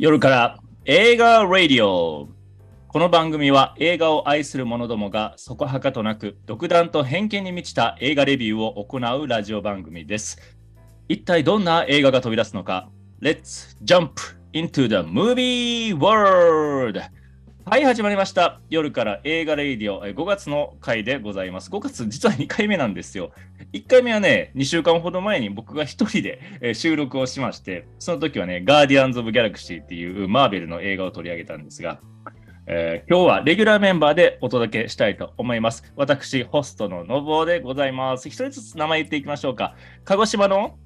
夜から映画 radio。この番組は映画を愛する者どもがそこはかとなく独断と偏見に満ちた映画レビューを行うラジオ番組です。一体どんな映画が飛び出すのか？Let's jump into the movie world はい始まりました夜から映画レイディオえ5月の回でございます5月実は2回目なんですよ1回目はね2週間ほど前に僕が1人でえー収録をしましてその時はねガーディアンズ・オブ・ギャラクシーっていうマーベルの映画を取り上げたんですがえー今日はレギュラーメンバーでお届けしたいと思います。私、ホストののぼうでございます。一人ずつ名前言っていきましょうか。鹿児島の？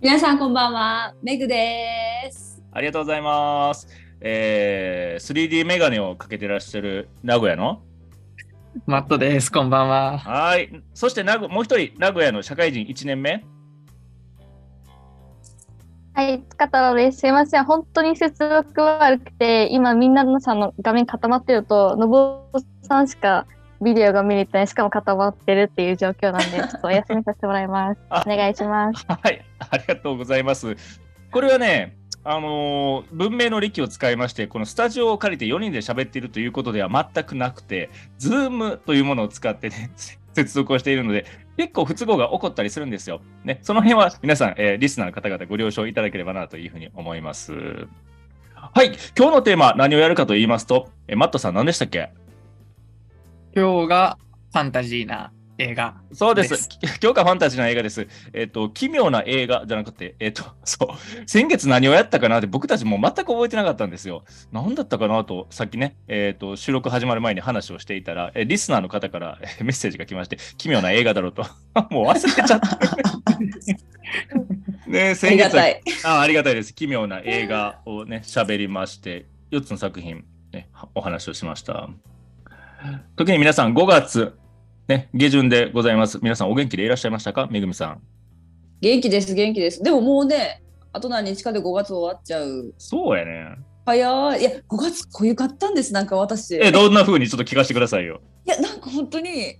皆さんこんばんは、メグです。ありがとうございます。えー、3D メガネをかけてらっしゃる名古屋の？マットです。こんばんは。はい。そして名古もう一人、名古屋の社会人1年目？はい、塚太郎です。すいません。本当に接続悪くて、今みんなのさんの画面固まってると、のぼさんしかビデオが見れてない、しかも固まってるっていう状況なんで、ちょっとお休みさせてもらいます。あお願いします。はい。ありがとうございます。これはね、あの文明の利器を使いまして、このスタジオを借りて4人で喋っているということでは全くなくて、Zoom というものを使ってね、接続をしているので、結構不都合が起こったりするんですよ。ね、その辺は皆さん、えーリスナーの方々ご了承いただければなというふうに思います。はい、今日のテーマ、何をやるかと言いますと、えーマットさん何でしたっけ？今日がファンタジーな映画。そうです。今日がファンタジーな映画です。えっ、と、奇妙な映画じゃなくて、えっ、と、そう、先月何をやったかなって僕たちもう全く覚えてなかったんですよ。何だったかなと、さっきね、えっ、と、収録始まる前に話をしていたら、えリスナーの方からえメッセージが来まして、奇妙な映画だろうと。もう忘れちゃった。ね、あり先月がたい。あありがたいです。奇妙な映画をね、喋りまして、4つの作品、ね、お話をしました。時に皆さん、5月、ね、下旬でございます。皆さん、お元気でいらっしゃいましたか？めぐみさん。元気です、元気です。でももうね、あと何日かで5月終わっちゃう。そうやね。早い。いや、5月こういうかったんです、なんか私。え、どんな風にちょっと聞かせてくださいよ。いや、なんか本当に、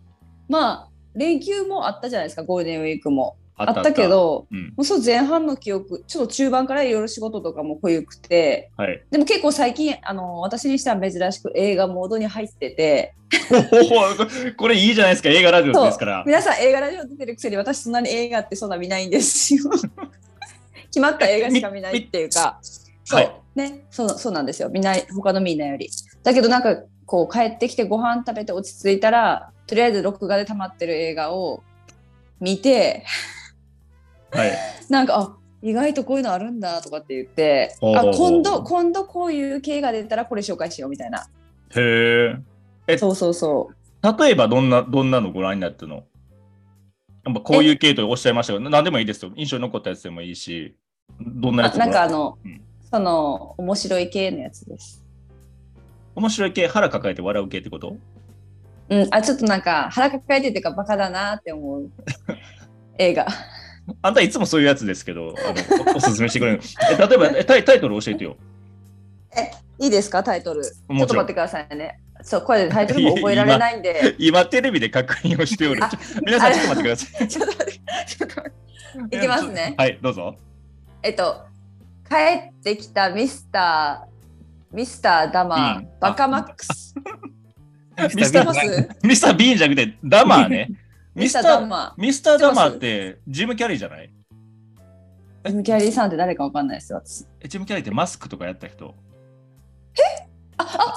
まあ、連休もあったじゃないですか、ゴールデンウィークも。あったけ、ど、うん。もうそう前半の記憶、ちょっと中盤からいろいろ仕事とかも濃ゆくて、はい。でも結構最近、あの私にしては珍しく映画モードに入ってて、これいいじゃないですか、映画ラジオですから。皆さん映画ラジオ出てるくせに私そんなに映画ってそんな見ないんですよ。決まった映画しか見ないっていうか、そう、はいねそうそうなんですよ見ない他のみんなより。だけどなんかこう帰ってきてご飯食べて落ち着いたらとりあえず録画で溜まってる映画を見てはい。なんかあ意外とこういうのあるんだとかって言ってあ今度今度こういう系が出たらこれ紹介しようみたいなへえ。そうそうそう例えば、どんな、どんなのご覧になったの？やっぱこういう系とおっしゃいましたが、何でもいいですよ。印象に残ったやつでもいいし、どんなやつあなんかあのの、うんその面白い系のやつです。面白い系、腹抱えて笑う系ってこと？うん、あちょっとなんか腹抱えてっていうかバカだなって思う 映画。あんたいつもそういうやつですけど、あのおおすすめしてくれる。え例えばえタイ、タイトル教えてよ。いいですか？タイトル。ちょっと待ってくださいね。そうこれでタイトルも覚えられないんで。今、テレビで確認をしておるあ。皆さん、ちょっと待ってください。ちょっと待って。ちょっと待っていきますね。はい、どうぞ。えっと帰ってきたミスターミスターダマうんーバカマックス。ミスター？ミスター・ビーンじゃなくて、ダマーね。ミスター、ダマミスター・ダマーってジム・キャリーじゃない？ー。ジムキャリーさんって誰かわかんないですよ。私えジム・キャリーってマスクとかやった人？あ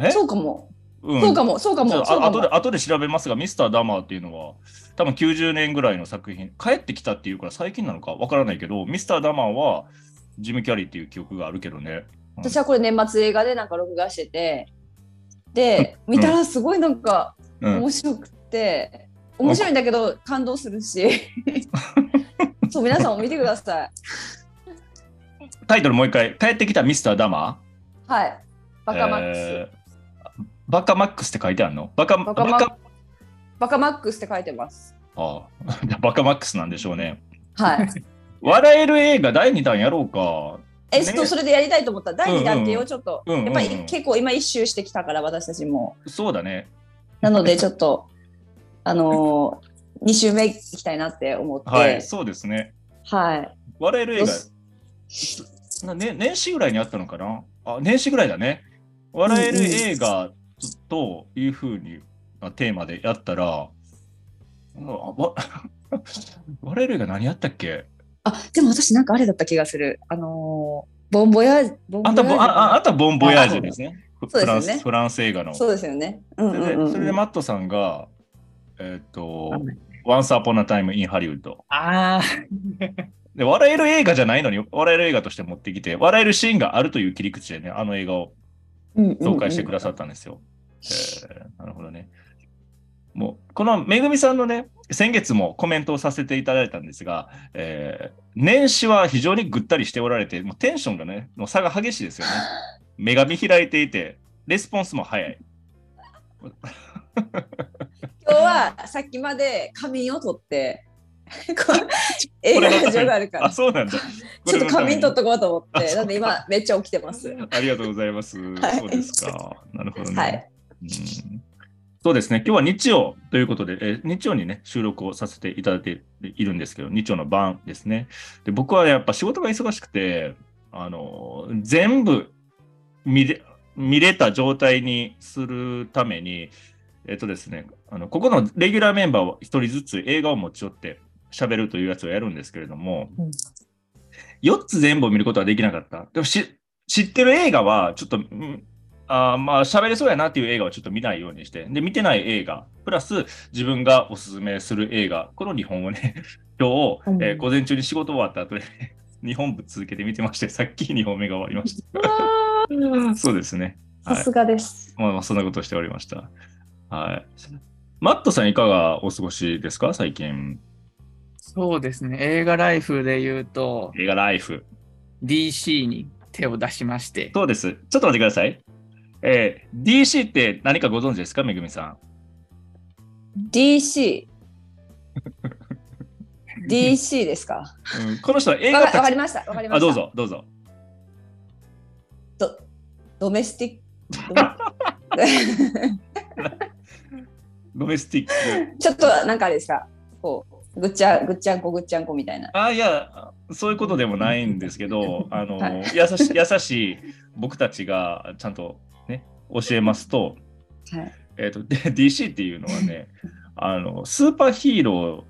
え？あそうかも。うんそうかもそうかも。あ後で後で調べますが、ミスター・ダマーっていうのは、多分90年ぐらいの作品、帰ってきたっていうから最近なのか？わからないけど、ミスター・ダマーはジム・キャリーっていう記憶があるけどね。私はこれ年末映画でなんか録画しててで見たらすごいなんかうん、面白くて、面白いんだけど感動するし。そう皆さんも見てください。タイトルもう一回、帰ってきたミスター・ダマはい。バーカマックス、えーバカマックスって書いてあるの？バカバカマバカバカマックスって書いてます。ああ。バカマックスなんでしょうね。はい。笑える映画第2弾やろうか。ねえそうそれでやりたいと思った。第2弾ってうんうんよちょっと、やっぱり結構今一周してきたから私たちも。そうだね。なのでちょっとあのー、2週目行きたいなって思ってはい、そうですね。はい笑える映画ね、年始ぐらいにあったのかな？あ年始ぐらいだね。笑える映画というふうになテーマでやったら、あわ 笑える映画何やったっけ？あ、でも私なんかあれだった気がする。あのーボンボヤージュ、ボンボあんたボヤージュあああんたボンボヤージュですね。フランスフランス映画の。そうですよね。うんうんうんそれでマットさんが、えっ、と、Once Upon a Time in Hollywood。ああ、で、笑える映画じゃないのに、笑える映画として持ってきて、笑えるシーンがあるという切り口でね、あの映画を紹介してくださったんですよ。えーなるほどね。もう、このめぐみさんのね、先月もコメントをさせていただいたんですが、えー年始は非常にぐったりしておられて、もうテンションがね、の差が激しいですよね。目が見開いていて、レスポンスも早い。今日はさっきまで仮眠を取って、映画ラジオがあるからあ、。そうなんだ。ちょっと仮眠取っととこうと思って、なんで今めっちゃ起きてます。ありがとうございます。はいそうですか。なるほどね。はい。うんそうですね。今日は日曜ということで、えー日曜にね、収録をさせていただいているんですけど、日曜の晩ですね。で僕はやっぱ仕事が忙しくて、あのー全部見れ見れた状態にするために、えっとですね、あのここのレギュラーメンバーは一人ずつ映画を持ち寄って喋るというやつをやるんですけれども、うん4つ全部を見ることはできなかった。でもし知ってる映画はちょっと、うんあーまあ喋れそうやなっていう映画はちょっと見ないようにして、で、見てない映画、プラス自分がおすすめする映画、この2本をね、今日、うんえー午前中に仕事終わった後で、2本ぶ続けて見てまして、さっき2本目が終わりました。そうですね。はいさすがです。まあ、まあそんなことをしておりました。はい。マットさん、いかがお過ごしですか、最近。そうですね。映画ライフで言うと、映画ライフ。DC に手を出しまして、そうです。ちょっと待ってください。えー DC って何かご存知ですか、めぐみさん。DC。DC ですか？うん、この人は映わ画わかりました。わかりました。あ、どう。ぞ、どうぞ。ドドメスティック。ドメスティック。ちょっとなんかあれですか？こうぐっちゃぐっちゃんこぐっちゃんこみたいな。あ、いや、そういうことでもないんですけど、あの、はい優し優しい僕たちがちゃんとね、教えますと、はい。えっ、と、で DC っていうのはね、あの、スーパーヒーロ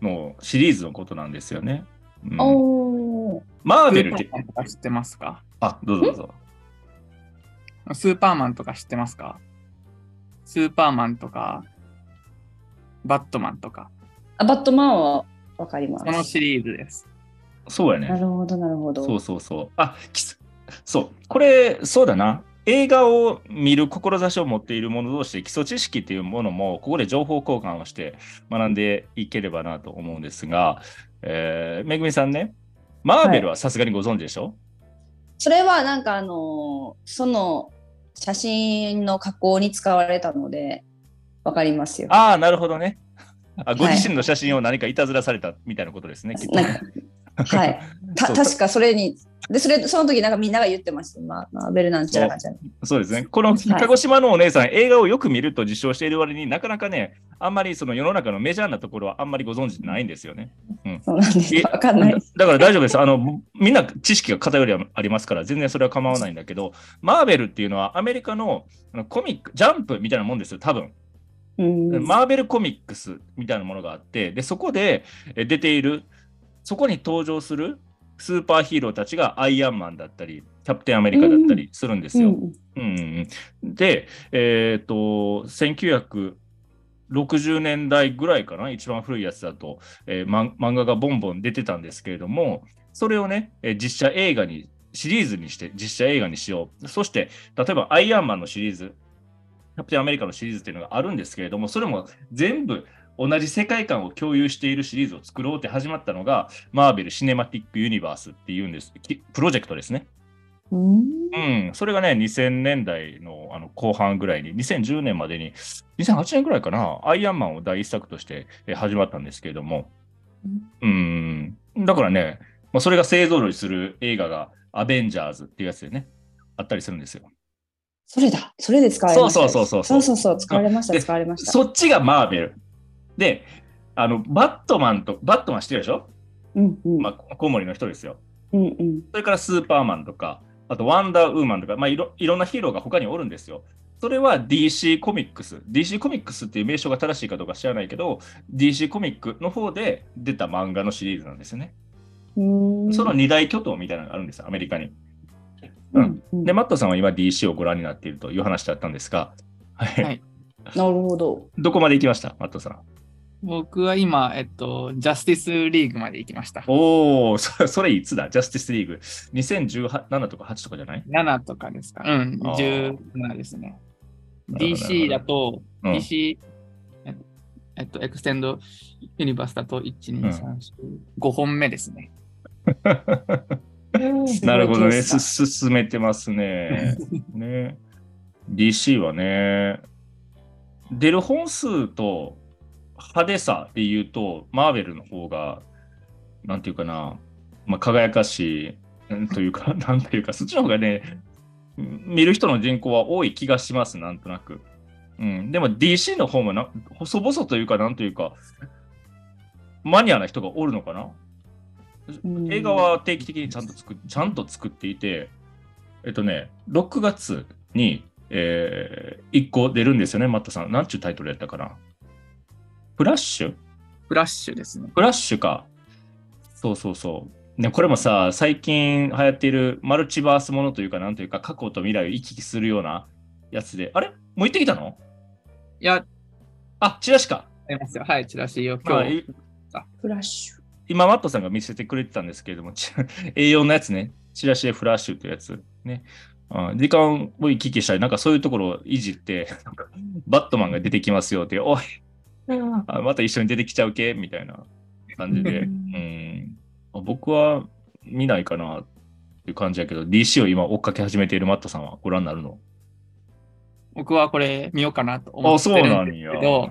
ーのシリーズのことなんですよね。うんおお。マースベルって、ーパーマンとか知ってますか？あ、どうぞどうぞ。スーパーマンとか知ってますか？スーパーマンとか、バットマンとか、あバットマンはわかります。そのシリーズです。そうやね。なるほどなるほど。そうそうそう。あ、きすそう。これ、そうだな。映画を見る志を持っている者同士で基礎知識っていうものも、ここで情報交換をして学んでいければなと思うんですが、えーめぐみさんね、マーベルはさすがにご存知でしょ、それはなんかあのーその写真の加工に使われたのでわかりますよ。ああ、なるほどね。あごはい自身の写真を何かいたずらされたみたいなことですね。きっはい。た確かそれにでそれその時なんかみんなが言ってました。まあ、マーベルなんちゃらかんちゃら。そうですね。この鹿児島のお姉さん、映画をよく見ると自称している割になかなかね、あんまりその世の中のメジャーなところはあんまりご存知ないんですよね。そうなんです。えわかんない。だから大丈夫です。あの、みんな知識が偏りはありますから、全然それは構わないんだけど、マーベルっていうのはアメリカのあのコミック、ジャンプみたいなもんですよ、多分。うんマーベルコミックスみたいなものがあって、で、そこでえ出ている、そこに登場するスーパーヒーローたちがアイアンマンだったり、キャプテンアメリカだったりするんですよ。うんうんで、えっ、と、1960年代ぐらいかな、一番古いやつだと、えー漫画がボンボン出てたんですけれども、それをね、えー実写映画に、シリーズにして実写映画にしよう。そして、例えばアイアンマンのシリーズ、キャプテンアメリカのシリーズっていうのがあるんですけれども、それも全部同じ世界観を共有しているシリーズを作ろうって始まったのが、マーベル・シネマティック・ユニバースっていうんです。きプロジェクトですね。うんうん、それがね、2000年代のあの後半ぐらいに、2010年までに、2008年ぐらいかな、アイアンマンを第一作としてえ始まったんですけれども、うん、だからね、まあ、それが勢ぞろいする映画が、アベンジャーズっていうやつでね、あったりするんですよ。それだ。それで使われました。そうそうそうそそううそうそう使われました。で使われました。そっちがマーベル。で、あの、バットマンと、バットマン知ってるでしょ、うんうんまあ、コウモリの人ですよ。うんうん。それからスーパーマンとか、あとワンダーウーマンとか、まあ、いろいろんなヒーローが他におるんですよ。それは DC コミックス。DC コミックスっていう名称が正しいかどうか知らないけど、DC コミックの方で出た漫画のシリーズなんですよね。うんその二大巨頭みたいなのがあるんですよ、アメリカに。うん。うん。で、マットさんは今 DC をご覧になっているという話だったんですが、はい。はい。なるほど。どこまで行きました、マットさん。僕は今、えっと、ジャスティスリーグまで行きました。おお、そそれいつだ？ジャスティスリーグ。2017とか8とかじゃない？7とかですか？うん、あー。17ですね。DC だと、うん DC、ええっと、 Extended Universe だと、1、2、3、4、5本目ですね。なるほどね。進めてますね。ね。DC はね、出る本数と派手さで言うと、マーベルの方が、なんていうかな、まあ、輝かしい、というか、なんというか、そっちの方がね、見る人の人口は多い気がします、なんとなく。うん、でも DC の方もな細々というか、なんというか、マニアな人がおるのかなうん映画は定期的にちゃんと作っちゃんと作っていて、えっとね、6月に、えー、1個出るんですよね、マットさん。なんちゅうタイトルやったかなフラッシュ？フラッシュですね。フラッシュか。そうそうそう。ね、これもさ、最近流行っているマルチバースものというか、なんというか、過去と未来を行き来するようなやつで、あれ？もう行ってきたの？いや、あ、チラシか。ありますよ。はい、チラシを今日。まあいフラッシュ。今、マットさんが見せてくれてたんですけれども、ち A4 のやつね、チラシでフラッシュというやつね。あ時間を行き来したり、なんかそういうところをいじって、バットマンが出てきますよって、おい、あまた一緒に出てきちゃうけみたいな感じで、うん、あ僕は見ないかなっていう感じやけど、DC を今追っかけ始めているマットさんはご覧になるの？僕はこれ見ようかなと思あ、ってるんですなんや。けど、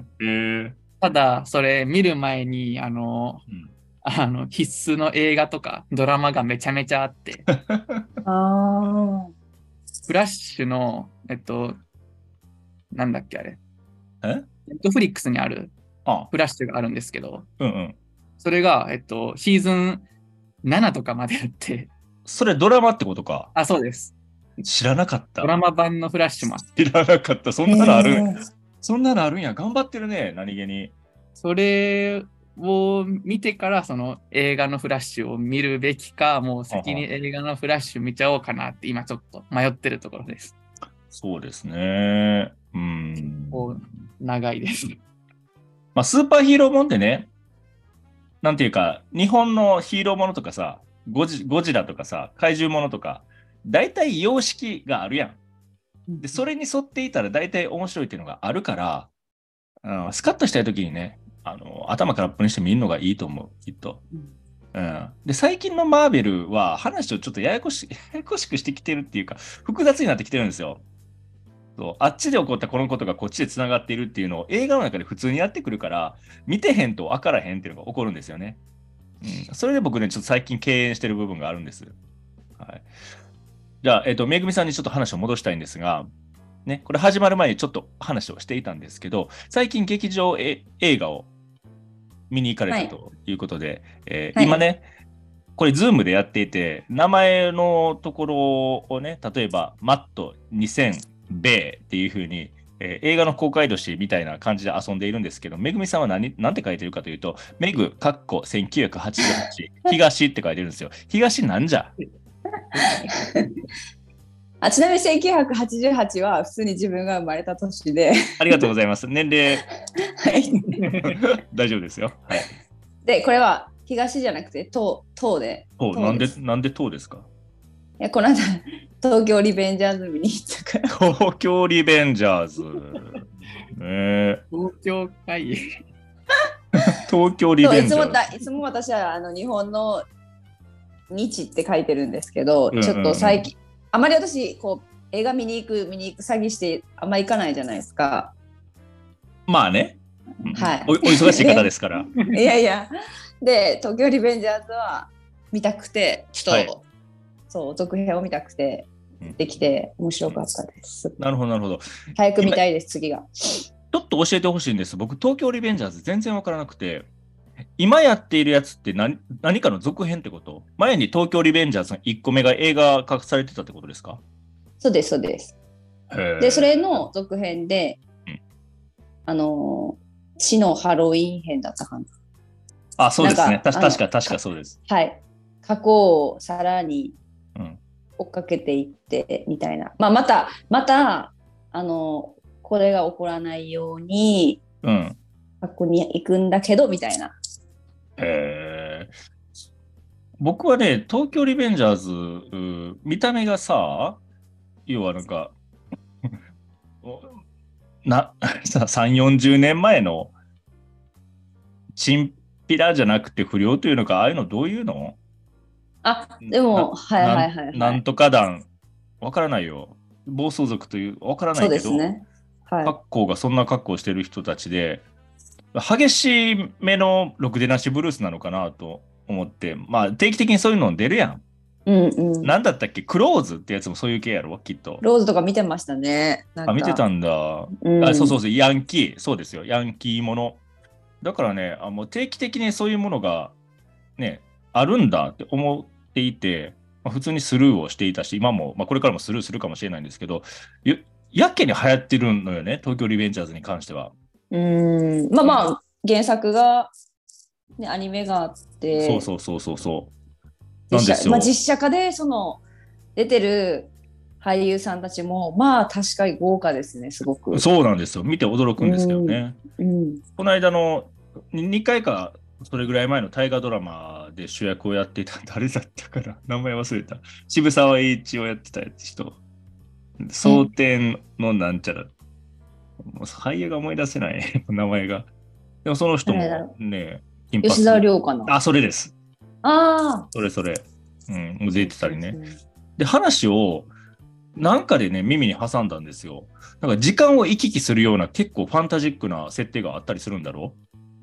ただ、それ見る前に、あの、うんあの必須の映画とかドラマがめちゃめちゃあって、あフラッシュの、えっと、なんだっけあれ、え？ネットフリックスにあるあ、フラッシュがあるんですけど、うんうん。それが、えっと、シーズン7とかまであって、それドラマってことか？あ、そうです。知らなかったド。ラマ版のフラッシュもあって知らなかった。そあ。んなのある？へーそんなのあるんや。頑張ってるね、何気に。それを見てからその映画のフラッシュを見るべきか、もう先に映画のフラッシュ見ちゃおうかなって今ちょっと迷ってるところです。そうですね。うん。こう長いです。まあ、スーパーヒーローもんってね、なんていうか、日本のヒーローものとかさ、ゴジゴジラとかさ、怪獣ものとか、大体様式があるやん。で、それに沿っていたら大体面白いっていうのがあるから、うん、スカッとしたい時にね、あの頭空っぽにして見るのがいいと思う、きっと。うん、で最近のマーベルは話をちょっとややこしややこしくしてきてるっていうか複雑になってきてるんですよ。そうあっちで起こったこのことがこっちでつながっているっていうのを映画の中で普通にやってくるから見てへんと分からへんっていうのが起こるんですよね。うん、それで僕ねちょっと最近敬遠してる部分があるんです。はい、じゃあ、えっとめぐみさんにちょっと話を戻したいんですが、ね、これ始まる前にちょっと話をしていたんですけど最近劇場え映画を見に行かれたとい。うことで、えーはい。今ね、これ、ズームでやっていて、名前のところをね、例えば、マット2000米っていうふうに、えー映画の公開年みたいな感じで遊んでいるんですけど、めぐみさんは何何て書いてるかというと、めぐ、かっこ1988、東って書いてるんですよ。東なんじゃ？あちなみに1988は普通に自分が生まれた年で、ありがとうございます。年齢はい 大丈夫ですよ。はい。でこれは東じゃなくて東東でおなんで、なんで党ですか？いやこの間東京リベンジャーズ見に行ったから東京リベンジャーズ。ねえ東京会東京リベンジャーズ。もだいつも私はあの日本の日って書いてるんですけど、うんうんうんちょっと最近あまり私こう映画見に行く見に行く詐欺してあんま行かないじゃないですか。まあね。うんはいおお忙しい方ですから。いやいやで東京リベンジャーズは見たくてちょっと、はいそう続編を見たくてうんできて面白かったです。なるほど、なるほど。早く見たいです次が。ちょっと教えてほしいんです。僕、東京リベンジャーズ全然わからなくて、今やっているやつって何何かの続編ってこと？前に東京リベンジャーズの1個目が映画化されてたってことですか？そうです、そうです。で、それの続編でうん、あのー死のハロウィン編だったかな。あ、そうですね。確か、確かそうです。はい。過去をさらにうん。追っかけていってみたいな。まあ、また、また、あの、これが起こらないように、うん。過去に行くんだけど、みたいな。へー僕はね、東京リベンジャーズ、見た目がさ、要はなんか、お な、さ3、40年前のチンピラじゃなくて不良というのか、ああいうのどういうの？あ、でも、はいはいはい、はい。なんとか団、わからないよ。暴走族という、わからなそいうけど、ですね。はい。格好がそんな格好してる人たちで、激しめのろくでなしブルースなのかなと思って、まあ定期的にそういうの出るやん。うんうん。なんだったっけ？クローズってやつもそういう系やろ？きっと。ローズとか見てましたね。あ、見てたんだ。うんあそうそうそう、ヤンキー。そうですよ、ヤンキーもの。だからね、あもう定期的にそういうものがね、あるんだって思っていて、まあ、普通にスルーをしていたし、今も、まあ、これからもスルーするかもしれないんですけど、ややけに流行ってるのよね、東京リベンジャーズに関しては。うん。まあまあ、原作が、ね、アニメがあって、そうそうそうそうそう。なん実ですよ。写まあ、実写化で、その、出てる俳優さんたちも、まあ、確かに豪華ですね、すごく。そうなんですよ。見て驚くんですけどね。うん。この間の2回かそれぐらい前の大河ドラマで主役をやっていた誰だったかな名前忘れた。渋沢栄一をやってた人。蒼天のなんちゃら。もう俳優が思い出せない 名前が。でもその人もね、吉沢亮かな？あ、それです。あそれそれ。うん、もう出てたあ。りね。で、話を、なんかでね、耳に挟んだんですよ。なんか時間を行き来するような結構ファンタジックな設定があったりするんだろ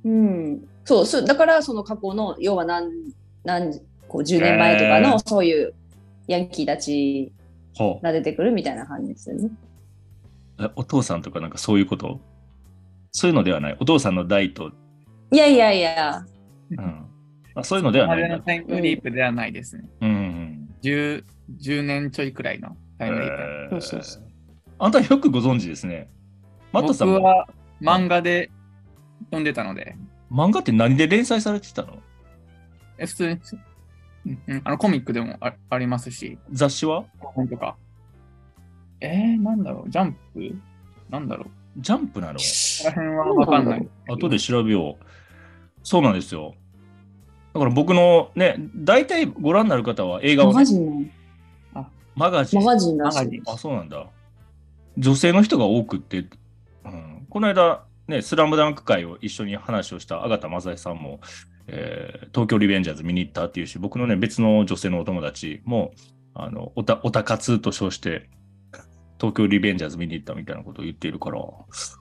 う？ん。そうそう、だから、その過去の、要は何、何、こう、10年前とかの、そういうヤンキーたちが出てくるみたいな感じですよね。えお父さんとかなんかそういうこと？そういうのではない？お父さんの代と、いやいやいや、うん。あ、そういうのではまないタイムリープではないですね。うんうん。10, 10年ちょいくらいのタイムリープ。えー。そうそうそう。あんたよくご存知ですね。マットさんも。僕は漫画で読んでたので、漫画って何で連載されてたの？え普通に、うんうん。あのコミックでもあありますし、雑誌は？本とか。えー、なんだろう、ジャンプ？なんだろう？ジャンプなの？ここら辺はわかんない。後で調べよう。そうなんですよ。だから僕のね、大体ご覧になる方は映画を、ねマガ、ジンの、マガジンマ。ガジンらしいマガジン。あ、そうなんだ。女性の人が多くって、うん、この間、ね、スラムダンク会を一緒に話をした阿形正恵さんも、えー東京リベンジャーズ見に行ったっていうし、僕のね、別の女性のお友達も、あの、おた、おたかつと称して、東京リベンジャーズ見に行ったみたいなことを言っているから、あ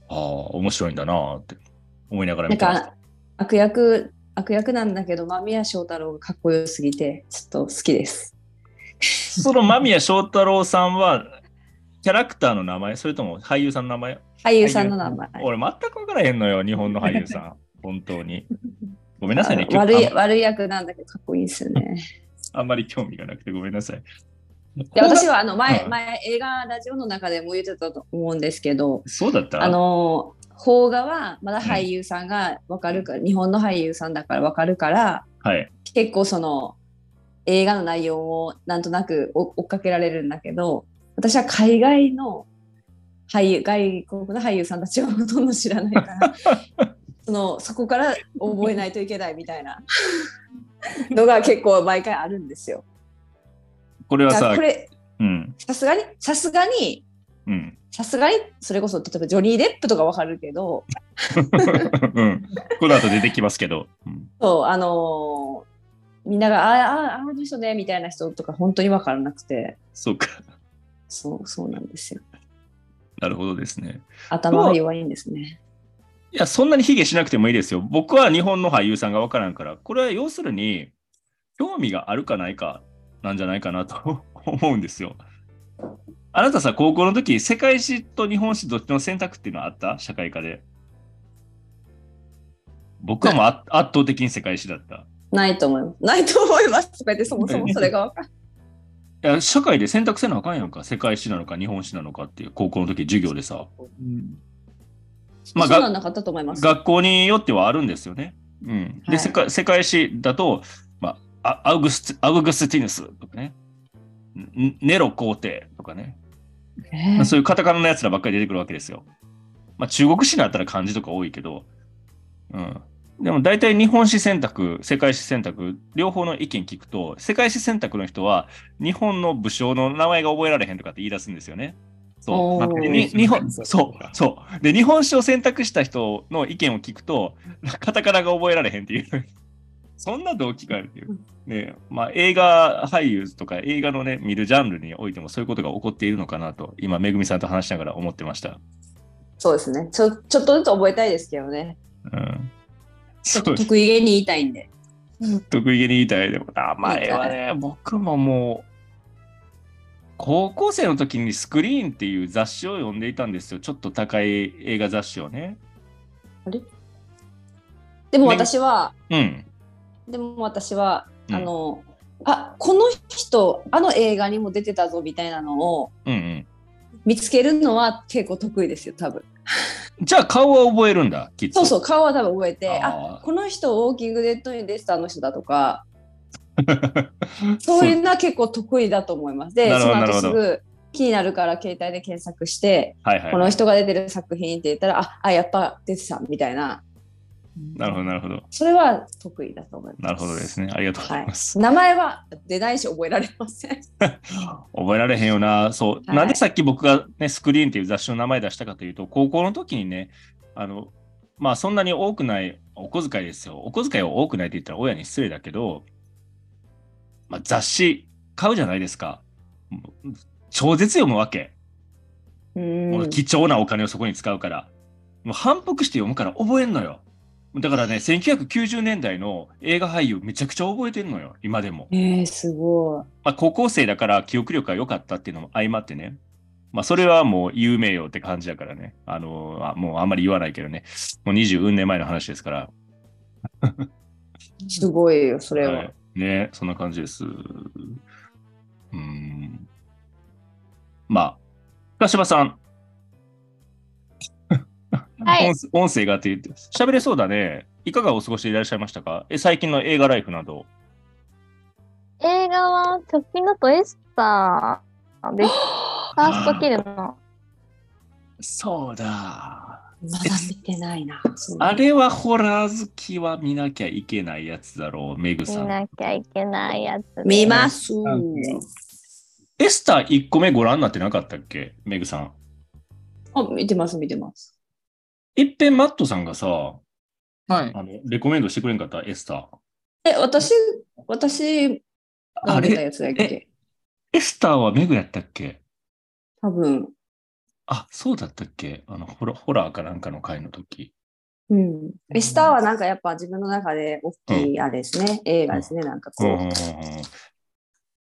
あ、面白いんだなって思いながらなん見てましたか。悪役悪役なんだけど間宮祥太朗がかっこよすぎてちょっと好きです。その間宮祥太朗さんは、キャラクターの名前、それとも俳優さんの名前？俳優さんの名前。俺全く分からへんのよ、日本の俳優さん。本当に。ごめんなさいね、悪い悪い役なんだけどかっこいいですよね。あんまり興味がなくてごめんなさい。で私はあの前、うん前映画ラジオの中でも言ってたと思うんですけどそうだった？あの邦画はまだ俳優さんがわかるから、日本の俳優さんだからわかるからはい。結構その映画の内容をなんとなく追追っかけられるんだけど私は海外の俳優外国の俳優さんたちはほとんど知らないから そのそこから覚えないといけないみたいなのが結構毎回あるんですよ。これはさこ、れうん、さすがにさすがにうん。さすがにそれこそ例えばジョニー・デップとかわかるけど うん。この後出てきますけど。うんそうあのーみんなが「ああああの人ね」みたいな人とか本当にわからなくてそうか。そうそうなんですよ。なるほどですね。頭が弱いんですね。いや、そんなに卑下しなくてもいいですよ。僕は日本の俳優さんが分からんから、これは要するに、興味があるかないかなんじゃないかなと 思うんですよ。あなたさ、高校の時、世界史と日本史どっちの選択っていうのはあった？社会科で。僕はもう圧圧倒的に世界史だった。ないと思います。ないと思いますとか言って、そもそもそれが分かんない。いや社会で選択せなあかんやんか。世界史なのか日本史なのかっていう高校の時授業でさ。うんまあ。学校によってはあるんですよね。うん、で、はい世界世界史だと、まあ、あアウグスアウグスティヌスとかね、んネロ皇帝とかね、えー。まあそういうカタカナのやつらばっかり出てくるわけですよ。まあ、中国史になったら漢字とか多いけど、うん。でも大体日本史選択、世界史選択、両方の意見聞くと、世界史選択の人は日本の武将の名前が覚えられへんとかって言い出すんですよね。そう。日本そう。そう。で日本史を選択した人の意見を聞くとカタカナが覚えられへんっていうそんな動機があるっていう、ねまあ、映画俳優とか映画のね見るジャンルにおいてもそういうことが起こっているのかなと今めぐみさんと話しながら思ってました、そうですね。ちょ。ちょっとずつ覚えたいですけどね。うん、ちょっとそう得意げに言いたいんで。得意げに言いたいでも名前はね僕ももう高校生の時にスクリーンっていう雑誌を読んでいたんですよ。ちょっと高い映画雑誌をね。でも私は、うんでも私は、うんあの、あこの人、あの映画にも出てたぞみたいなのをうんうん見つけるのは結構得意ですよ、多分。じゃあ顔は覚えるんだ、きっと。そうそう、顔は多分覚えて、あこの人、ウォーキングデッドに出てたあの人だとか、そういうのは結構得意だと思います。で、その後すぐ気になるから携帯で検索して、はいはい。この人が出てる作品って言ったら、ああ、やっぱ出てたみたいな、なるほど、なるほど。それは得意だと思います。なるほどですね。ありがとうございます。名前は出ないし覚えられません。覚えられへんよな。そう。はいなんでさっき僕がね、スクリーンっていう雑誌の名前出したかというと、高校の時にね、あの、まあそんなに多くないお小遣いですよ。お小遣いは多くないって言ったら親に失礼だけど、まあ雑誌買うじゃないですか。超絶読むわけ。貴重なお金をそこに使うから。もう反復して読むから覚えんのよ。だからね、1990年代の映画俳優めちゃくちゃ覚えてるのよ、今でも。えー、すごい。まあ、高校生だから記憶力が良かったっていうのも相まってね。まあ、それはもう有名よって感じだからね。あのあもうあんまり言わないけどね。もう20運年前の話ですから。すごいよ、それは。はい、ね、そんな感じです。うーん。まあ、深島さん。はい音声があって言って、喋れそうだね。いかがお過ごしでいらっしゃいましたか？え最近の映画ライフなど。映画は直近だとエスターです。ファーストキルの。そうだ。まだ見てないな。あれはホラー好きは見なきゃいけないやつだろう、メグ見さん。なきゃいけないやつ。見ます。エスター1個目ご覧になってなかったっけ？メグさん。あ、見てます、見てます。いっぺんマットさんがさ、はい。あのレコメンドしてくれんかった？エスター。え、私、私があ見たれやつだっけ？エスターはメグやったっけ？多分。あ、そうだったっけ？あのホラホラーかなんかの回の時。うん。エスターはなんかやっぱ自分の中で大きいあれですね。映画ですね。なんかこうんうんうんうん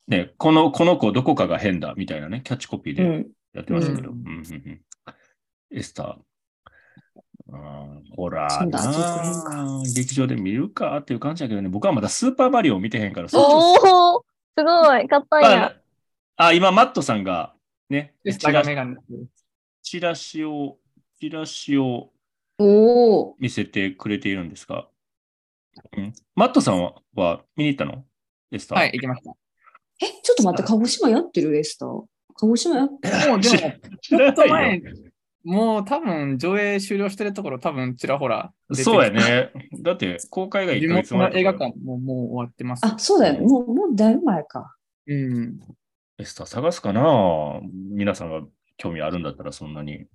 ね、この、この子どこかが変だみたいなね、キャッチコピーう。うでん。やってましたけど。ううんうんうんエスター。うんホラーそうだ続編なか劇場で見るかっていう感じだけどね、僕はまだスーパーマリオを見てへんから、おおすごい、かったんや。ああ、今、マットさんがね、チラタがメガネ。チラシを、チラシをおお。見せてくれているんですが、うん、マットさんはは見に行ったの？エスター？はい、行きました。え、ちょっと待って、鹿児島やってるエスター鹿児島やってるもうでも、知ちょっと前よ。、もう多分上映終了してるところ多分ちらほらそうや。ね。だって、公開が1地ヶ月元の映画。館ももう終わってます。あ、そうだよね。もう、もうだいぶ前か。うん。エスター探すかな？皆さんが興味あるんだったらそんなに。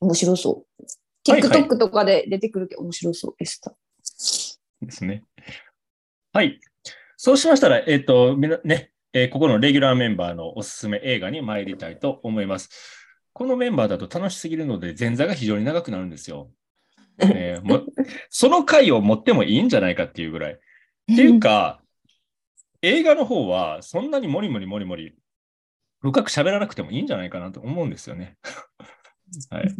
面白そう。はいはい TikTok とかで出てくるけど面白そう、エスター。ですね。はい。そうしましたら、えっ、と、みなね、えーここのレギュラーメンバーのおすすめ映画に参りたいと思います。このメンバーだと楽しすぎるので、前座が非常に長くなるんですよ。えーもその回を持ってもいいんじゃないかっていうぐらい。っていうか、映画の方はそんなにもりもりもりもり深く喋らなくてもいいんじゃないかなと思うんですよね。はい。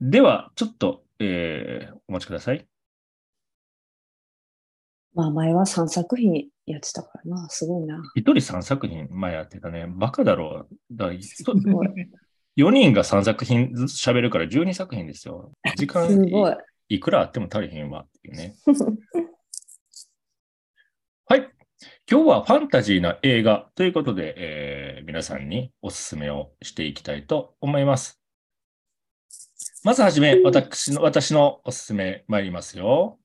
では、ちょっと、えーお待ちください。まあ前は3作品やってたからな。すごいな。一人3作品前やってたね。バカだろう。だからすごい。4人が3作品ずつ喋るから12作品ですよ。時間い。いくらあっても足りへんわっていうね。はい。今日はファンタジーな映画ということで、えー皆さんにおすすめをしていきたいと思います。まずはじめ、私の、私のおすすめ参りますよ。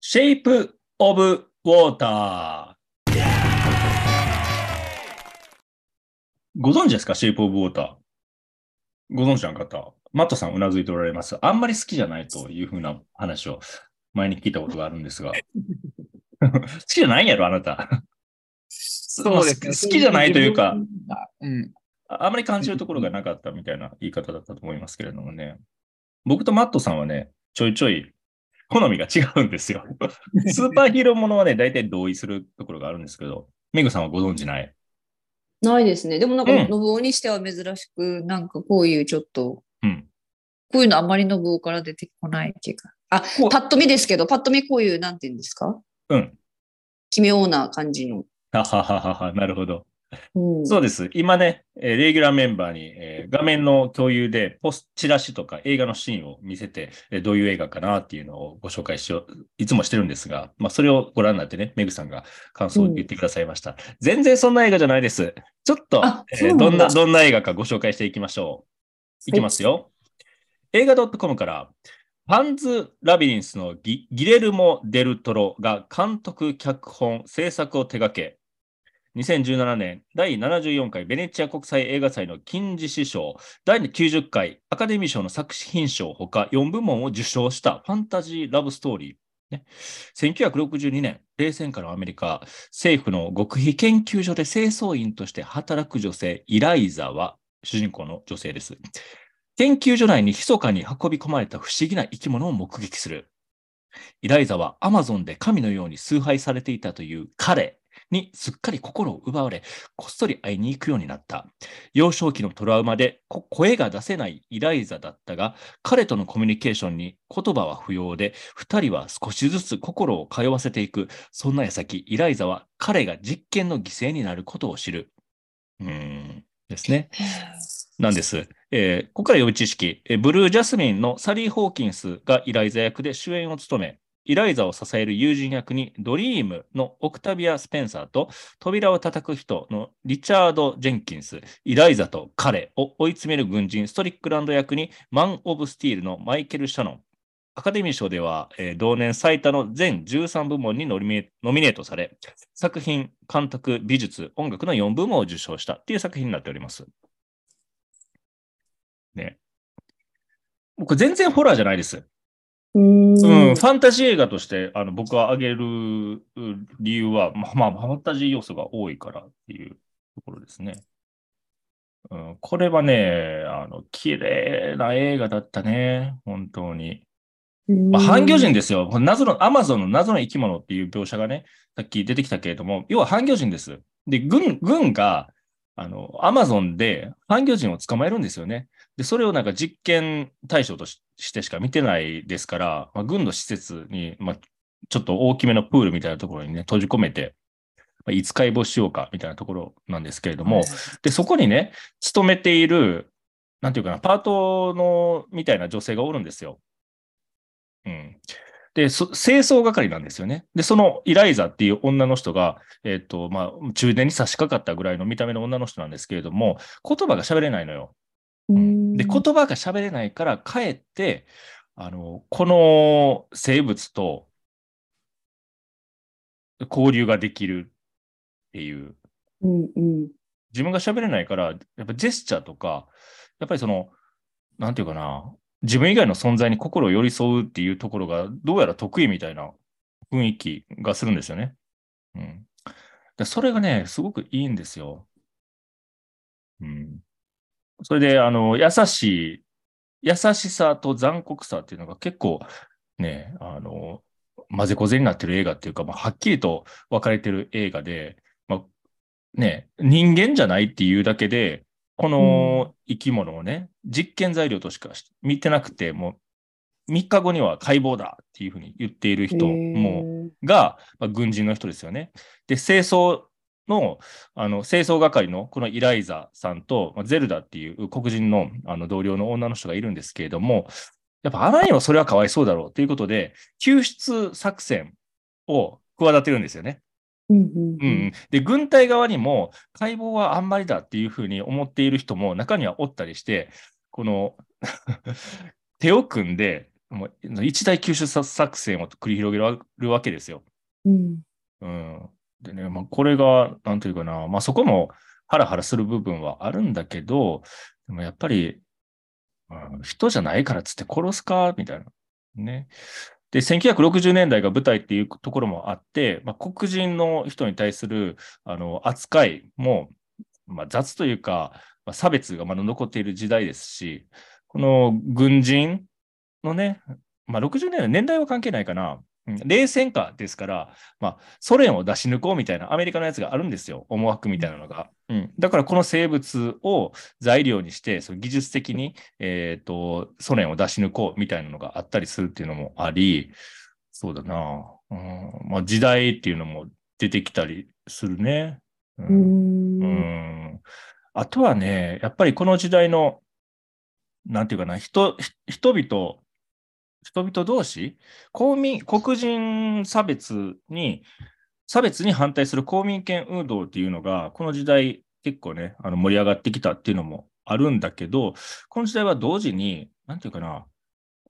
Shape of Water。ご存知ですか ?Shape of Water。ご存知の方。マットさんうなずいておられます。あんまり好きじゃないというふうな話を前に聞いたことがあるんですが。好きじゃないんやろ、あなた。そうですね。好きじゃないというか。うん。ああまり感じるところがなかったみたいな言い方だったと思いますけれどもね。僕とマットさんはね、ちょいちょい好みが違うんですよ。スーパーヒーローものはね、大体同意するところがあるんですけど、メグさんはご存知ない？ないですね。でもなんか、うん信夫にしては珍しく、なんかこういうちょっと、うん。こういうのあんまり信夫から出てこないっていうか。あ、こうパッと見ですけど、パッと見こういう、なんて言うんですか？うん。奇妙な感じの。ははははは、なるほど。うん、そうです。今ね、えーレギュラーメンバーに、えー画面の共有でポスチラシとか映画のシーンを見せて、えーどういう映画かなっていうのをご紹介しよう、いつもしてるんですが、まあ、それをご覧になってね、メグさんが感想を言ってくださいました。全然そんな映画じゃないです。ちょっとあ、えーどんな、どんな映画かご紹介していきましょう。いきますよ。映画 .com から、パンズ・ラビリンスのギギレルモ・デルトロが監督、脚本、制作を手掛け、2017年第74回ベネチア国際映画祭の金獅子賞、第90回アカデミー賞の作品賞ほか4部門を受賞したファンタジーラブストーリー。ね、1962年、冷戦下のアメリカ、政府の極秘研究所で清掃員として働く女性、イライザは、主人公の女性です。研究所内に密かに運び込まれた不思議な生き物を目撃する。イライザはアマゾンで神のように崇拝されていたという彼にすっかり心を奪われ、こっそり会いに行くようになった。幼少期のトラウマでこ声が出せないイライザだったが、彼とのコミュニケーションに言葉は不要で、二人は少しずつ心を通わせていく。そんな矢先、イライザは彼が実験の犠牲になることを知る。うーんですね。なんです。えーここから予備知識、えーブルージャスミンのサリー・ホーキンスがイライザ役で主演を務め、イライザを支える友人役にドリームのオクタビア・スペンサーと扉を叩く人のリチャード・ジェンキンス、イライザと彼を追い詰める軍人ストリックランド役にマン・オブ・スティールのマイケル・シャノン。アカデミー賞では、えー同年最多の全13部門にノミネートされ、作品、監督、美術、音楽の4部門を受賞したっていう作品になっております。ね。僕全然ホラーじゃないです。うーんうん、ファンタジー映画としてあの僕は挙げるう理由は、まあ、まあ、ファンタジー要素が多いからっていうところですね。うん、これはね、あの、綺麗な映画だったね。本当に。まあ、半魚人ですよ。この謎の、アマゾンの謎の生き物っていう描写がね、さっき出てきたけれども、要は半魚人です。で、軍、軍が、あの、アマゾンで半魚人を捕まえるんですよね。で、それをなんか実験対象とししてしか見てないですから、まあ、軍の施設に、まあ、ちょっと大きめのプールみたいなところにね、閉じ込めて、まあ、いつ解剖しようかみたいなところなんですけれども、で、そこにね、勤めている、なんていうかな、パートの、みたいな女性がおるんですよ。うん。で、そ清掃係なんですよね。で、そのイライザっていう女の人が、えっ、と、まあ、中年に差し掛かったぐらいの見た目の女の人なんですけれども、言葉が喋れないのよ。うんで、言葉が喋れないから、かえって、あの、この生物と交流ができるっていう、うんうん自分が喋れないから、やっぱジェスチャーとか、やっぱりその、なんていうかな、自分以外の存在に心を寄り添うっていうところが、どうやら得意みたいな雰囲気がするんですよね。うん。でそれがね、すごくいいんですよ。うん。それで、あの、優しい、優しさと残酷さっていうのが結構ね、あの、混ぜこぜになってる映画っていうか、まあ、はっきりと分かれてる映画で、まあ、ね、人間じゃないっていうだけで、この生き物をね、実験材料としかし見てなくて、もう3日後には解剖だっていうふうに言っている人も、が、まあ、軍人の人ですよね。で、清掃の、あの、清掃係のこのイライザさんと、まあ、ゼルダっていう黒人のあの同僚の女の人がいるんですけれども、やっぱあまりにもそれはかわいそうだろうということで、救出作戦を企てるんですよね。うんうんううんん、で軍隊側にも解剖はあんまりだっていうふうに思っている人も中にはおったりして、この 手を組んで、もう一大救出作戦を繰り広げるわけですよ。うんうん、でね、まあ、これが、なんていうかな、まあ、そこもハラハラする部分はあるんだけど、でもやっぱり、うん人じゃないからつって殺すかみたいな。ね。で、1960年代が舞台っていうところもあって、まあ、黒人の人に対するあの扱いも、まあ、雑というか、まあ、差別がまだ残っている時代ですし、この軍人のね、まあ、60年代、年代は関係ないかな。うん。冷戦下ですから、まあ、ソ連を出し抜こうみたいなアメリカのやつがあるんですよ、思惑みたいなのが。うん、だからこの生物を材料にして、その技術的に、えー、とソ連を出し抜こうみたいなのがあったりするっていうのもあり、そうだな、うん。まあ、時代っていうのも出てきたりするね。ううんん。うん。あとはね、やっぱりこの時代の、なんていうかな、人ひ人々、人々同士、公民、黒人差別に、差別に反対する公民権運動っていうのが、この時代結構ね、あの盛り上がってきたっていうのもあるんだけど、この時代は同時に、なんていうかな、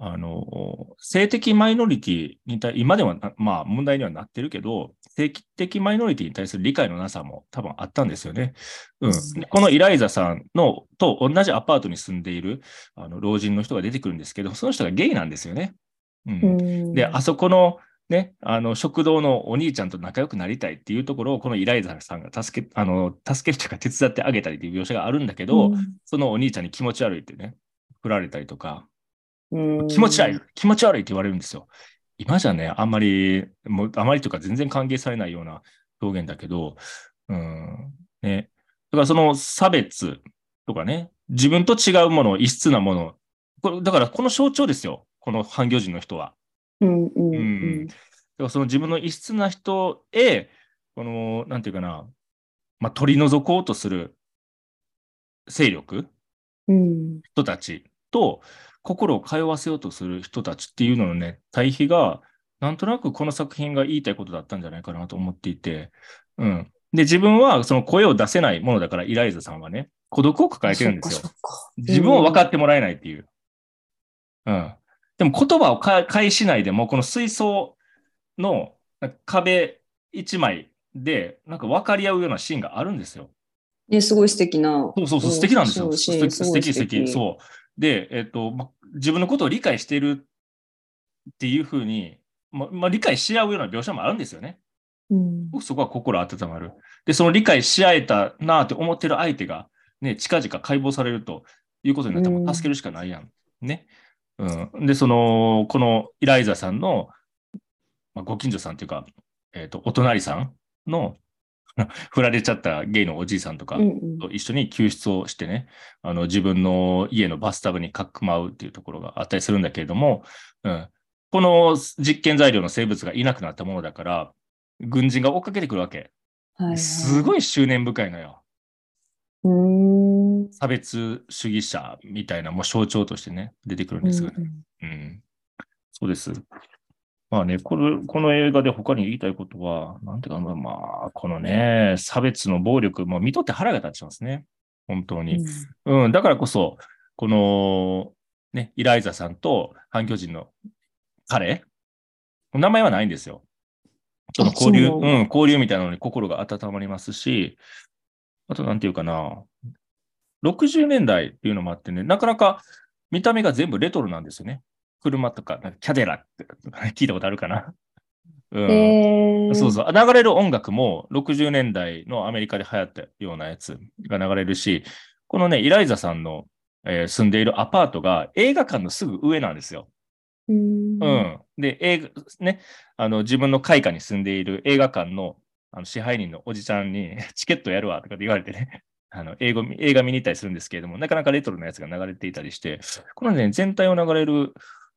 あの、性的マイノリティに対、今ではな、まあ問題にはなってるけど、性的マイノリティに対する理解のなさも多分あったんですよね。うん。でこのイライザさんのと同じアパートに住んでいるあの老人の人が出てくるんですけど、その人がゲイなんですよね。うん。うんで、あそこのね、あの食堂のお兄ちゃんと仲良くなりたいっていうところを、このイライザさんが助け、あの、助けるというか手伝ってあげたりっていう描写があるんだけど、そのお兄ちゃんに気持ち悪いってね、振られたりとか、うん気持ち悪い、気持ち悪いって言われるんですよ。今じゃね、あんまり、もうあまりというか全然歓迎されないような表現だけど、うん、ね。だからその差別とかね、自分と違うもの、異質なもの、これだからこの象徴ですよ、この反魚人の人は。うんうんううんんだからその自分の異質な人へ、この、なんていうかな、まあ、取り除こうとする勢力、うん人たちと心を通わせようとする人たちっていうののね、対比が、なんとなくこの作品が言いたいことだったんじゃないかなと思っていて、うん。で、自分はその声を出せないものだから、イライザさんはね、孤独を抱えてるんですよ自分を分かってもらえないっていう。うん。でも言葉をか返しないでも、この水槽の壁一枚で、なんか分かり合うようなシーンがあるんですよ。ね、すごい素敵な。そうそうそう、素敵なんですよ。素敵、素敵、素敵。う。そう。で、えっと、ま、自分のことを理解しているっていうふうに、ま、ま理解し合うような描写もあるんですよね。うん僕そこは心温まる。で、その理解し合えたなって思ってる相手が、ね、近々解剖されるということになったらうん助けるしかないやん。ね。うん。で、その、このイライザさんの、まあ、ご近所さんっていうか、えっ、と、お隣さんの、振られちゃったゲイのおじいさんとか、うんうんと一緒に救出をしてね、あの自分の家のバスタブにかくまうっていうところがあったりするんだけれども、うん、この実験材料の生物がいなくなったものだから、軍人が追っかけてくるわけ。はいはいすごい執念深いのよ。差別主義者みたいなもう象徴としてね、出てくるんですよね。うん。そうです。まあね、これ、この映画で他に言いたいことは、なんていうか、まあまあ、このね、差別の暴力、もう見とって腹が立ちますね。本当に。うん、だからこそ、この、ね、イライザさんと反巨人の彼、名前はないんですよ。そのあ交流、うん、交流みたいなのに心が温まりますし、あとなんていうかな、60年代っていうのもあってね、なかなか見た目が全部レトロなんですよね。車とか、なんかキャデラって聞いたことあるかな？うん。えー、そうそう。流れる音楽も60年代のアメリカで流行ったようなやつが流れるし、このね、イライザさんの、えー住んでいるアパートが映画館のすぐ上なんですよ。うーんうん。で、映画、ね、あの、自分の会館に住んでいる映画館のあの支配人のおじちゃんに、チケットやるわとかって言われてね、あの英語映画見に行ったりするんですけれども、なかなかレトロなやつが流れていたりして、このね、全体を流れる、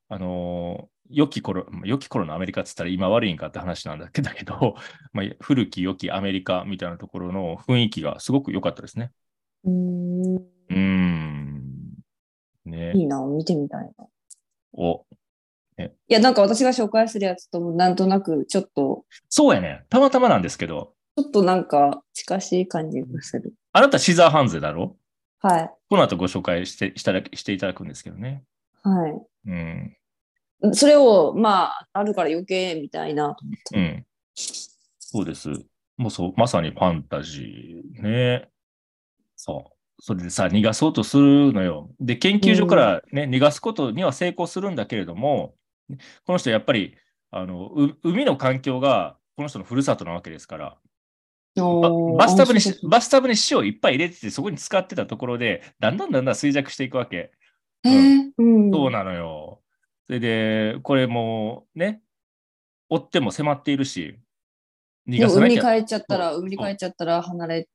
あのー良き頃、まあ良き頃のアメリカって言ったら今悪いんかって話なんだけど、まあ、古き良きアメリカみたいなところの雰囲気がすごく良かったですね。うーん。うーん。ねいいな、見てみたいな。お、いや、なんか私が紹介するやつともなんとなくちょっと、そうやね。たまたまなんですけど、ちょっとなんか近しい感じがする。あなたシザーハンズだろ？はい。この後ご紹介してしただしていただくんですけどね。はうん。い。それを、まあ、あるから余計みたいな。うん。そうです。もうそう、まさにファンタジーね。そう。それでさ、逃がそうとするのよ。で、研究所からね、逃がすことには成功するんだけれども、この人やっぱり、あの、う海の環境がこの人のふるさとなわけですから、バスタブにバスタブに塩いっぱい入れてて、そこに使ってたところで、だんだんだんだん衰弱していくわけ。へえ、うん。そうなのよ。それで、これもね、追っても迫っているし、逃がさなきゃ。帰っちゃったら、海に帰っちゃったら離れ、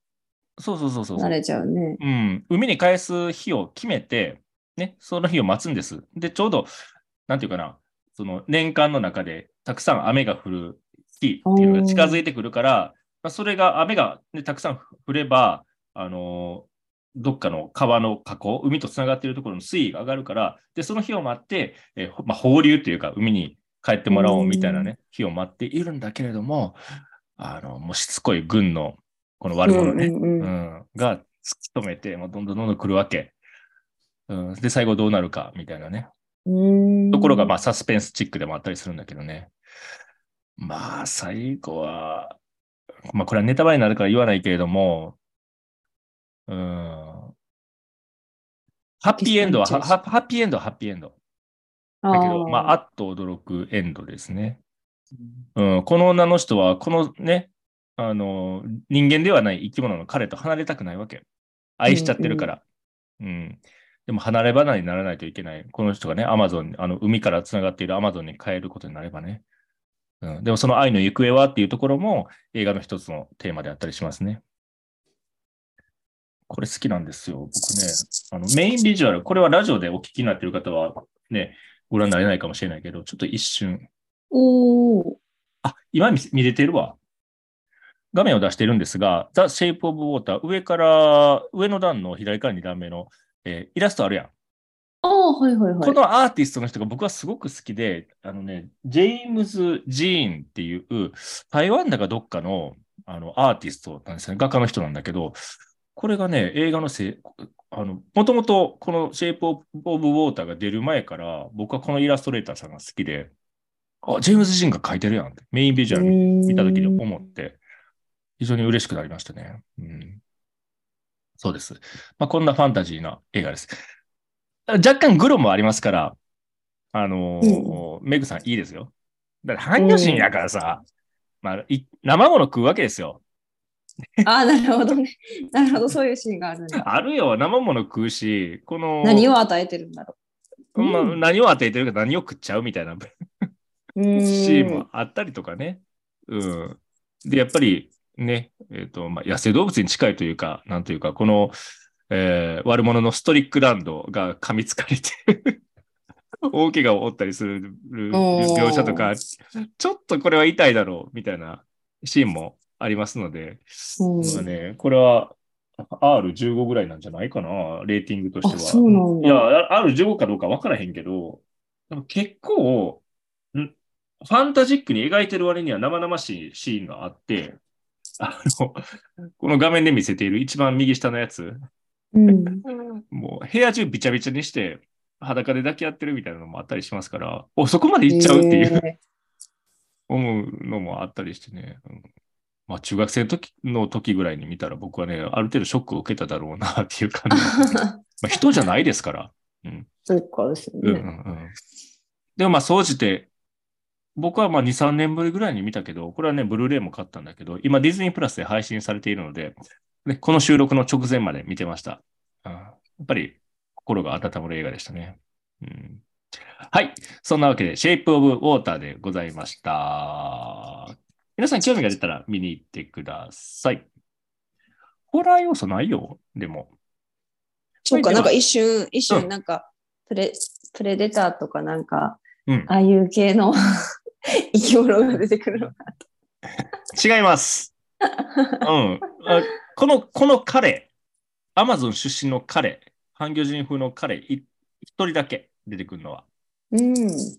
そうそうそうそう。離れちゃうね。うん。海に返す日を決めて、ね、その日を待つんです。で、ちょうど、なんていうかな、その年間の中でたくさん雨が降る日っていうのが近づいてくるから、まあ、それが雨が、ね、たくさん降れば、あのーどっかの川の河口、海とつながっているところの水位が上がるから、で、その日を待って、えーほまあ、放流というか、海に帰ってもらおうみたいなね、日を待っているんだけれども、あの、もうしつこい軍の、この悪者ね、うんうんが突き止めて、もうどんどんどんどん来るわけ。うん、で、最後どうなるかみたいなね。ところが、まあ、サスペンスチックでもあったりするんだけどね。まあ、最後は、まあ、これはネタバレになるから言わないけれども、うん。ハッピーエンドは、はハハッピーエンドはハッピーエンド。だけど、まあ、あっと驚くエンドですね。うん、この女の人は、このね、あの、人間ではない生き物の彼と離れたくないわけ。愛しちゃってるから。うん、でも離れ離れにならないといけない。この人がね、アマゾン、あの、海から繋がっているアマゾンに帰ることになればね。うん、でもその愛の行方はっていうところも映画の一つのテーマであったりしますね。これ好きなんですよ。僕ね、あのメインビジュアル、これはラジオでお聞きになっている方はね、ご覧になれないかもしれないけど、ちょっと一瞬、おーあ、今見見れてるわ。画面を出してるんですが、The Shape of Water、上から、上の段の左から2段目の、えーイラストあるやん。ああ、はいはいはい。このアーティストの人が僕はすごく好きで、あのね、ジェームズ・ジーンっていう、台湾だかどっかのあのアーティストなんですね。画家の人なんだけど、これがね、映画のせい、あの、もともとこのシェイプ・オブ・ウォーターが出る前から、僕はこのイラストレーターさんが好きで、あ、ジェームズ・ジーンが描いてるやんって、メインビジュアル見たときに思って、非常に嬉しくなりましたね。うん、そうです。まあ、こんなファンタジーな映画です。若干グロもありますから、あのーメグさんいいですよ。だから半魚人やからさ、まあ、い生もの食うわけですよ。あ あ、なるほどね。なるほど、そういうシーンがあるね。あるよ、生もの食うし、この、何を与えてるんだろまあ、うん何を与えてるか何を食っちゃうみたいなシーンもあったりとかね。うん。で、やっぱりね、えっ、と、まあ、野生動物に近いというか、なんというか、この、えー悪者のストリックランドが噛みつかれて大怪我を負ったりする描写とか、ちょっとこれは痛いだろうみたいなシーンもありますので、うん。まあね、これは R15 ぐらいなんじゃないかな、レーティングとしては。あそうなんだ。いや、R15 かどうかわからへんけど、でも結構、ん？ファンタジックに描いてる割には生々しいシーンがあって、あの、この画面で見せている一番右下のやつ、うん。もう部屋中びちゃびちゃにして裸で抱き合ってるみたいなのもあったりしますから、お、そこまで行っちゃうっていう、え思うのもあったりしてね。うんまあ中学生の時の時ぐらいに見たら僕はね、ある程度ショックを受けただろうなっていう感じ まあ人じゃないですから。うん。そうかですようんう。ん。でもまあ、総じて、僕はまあ2、3年ぶりぐらいに見たけど、これはね、ブルーレイも買ったんだけど、今ディズニープラスで配信されているので、ね、この収録の直前まで見てました。うんやっぱり心が温まる映画でしたね。うん、はい。そんなわけで、シェイプオブウォーターでございました。皆さん興味が出たら見に行ってください。ホラー要素ないよ、でも。そうか、はいなんか一瞬、一うん瞬、なんか、プレ、プレデターとかなんか、うんああいう系の 生き物が出てくるのか。違います。うん。あこの、この彼、アマゾン出身の彼、半魚人風の彼、い一人だけ出てくるのは。うん。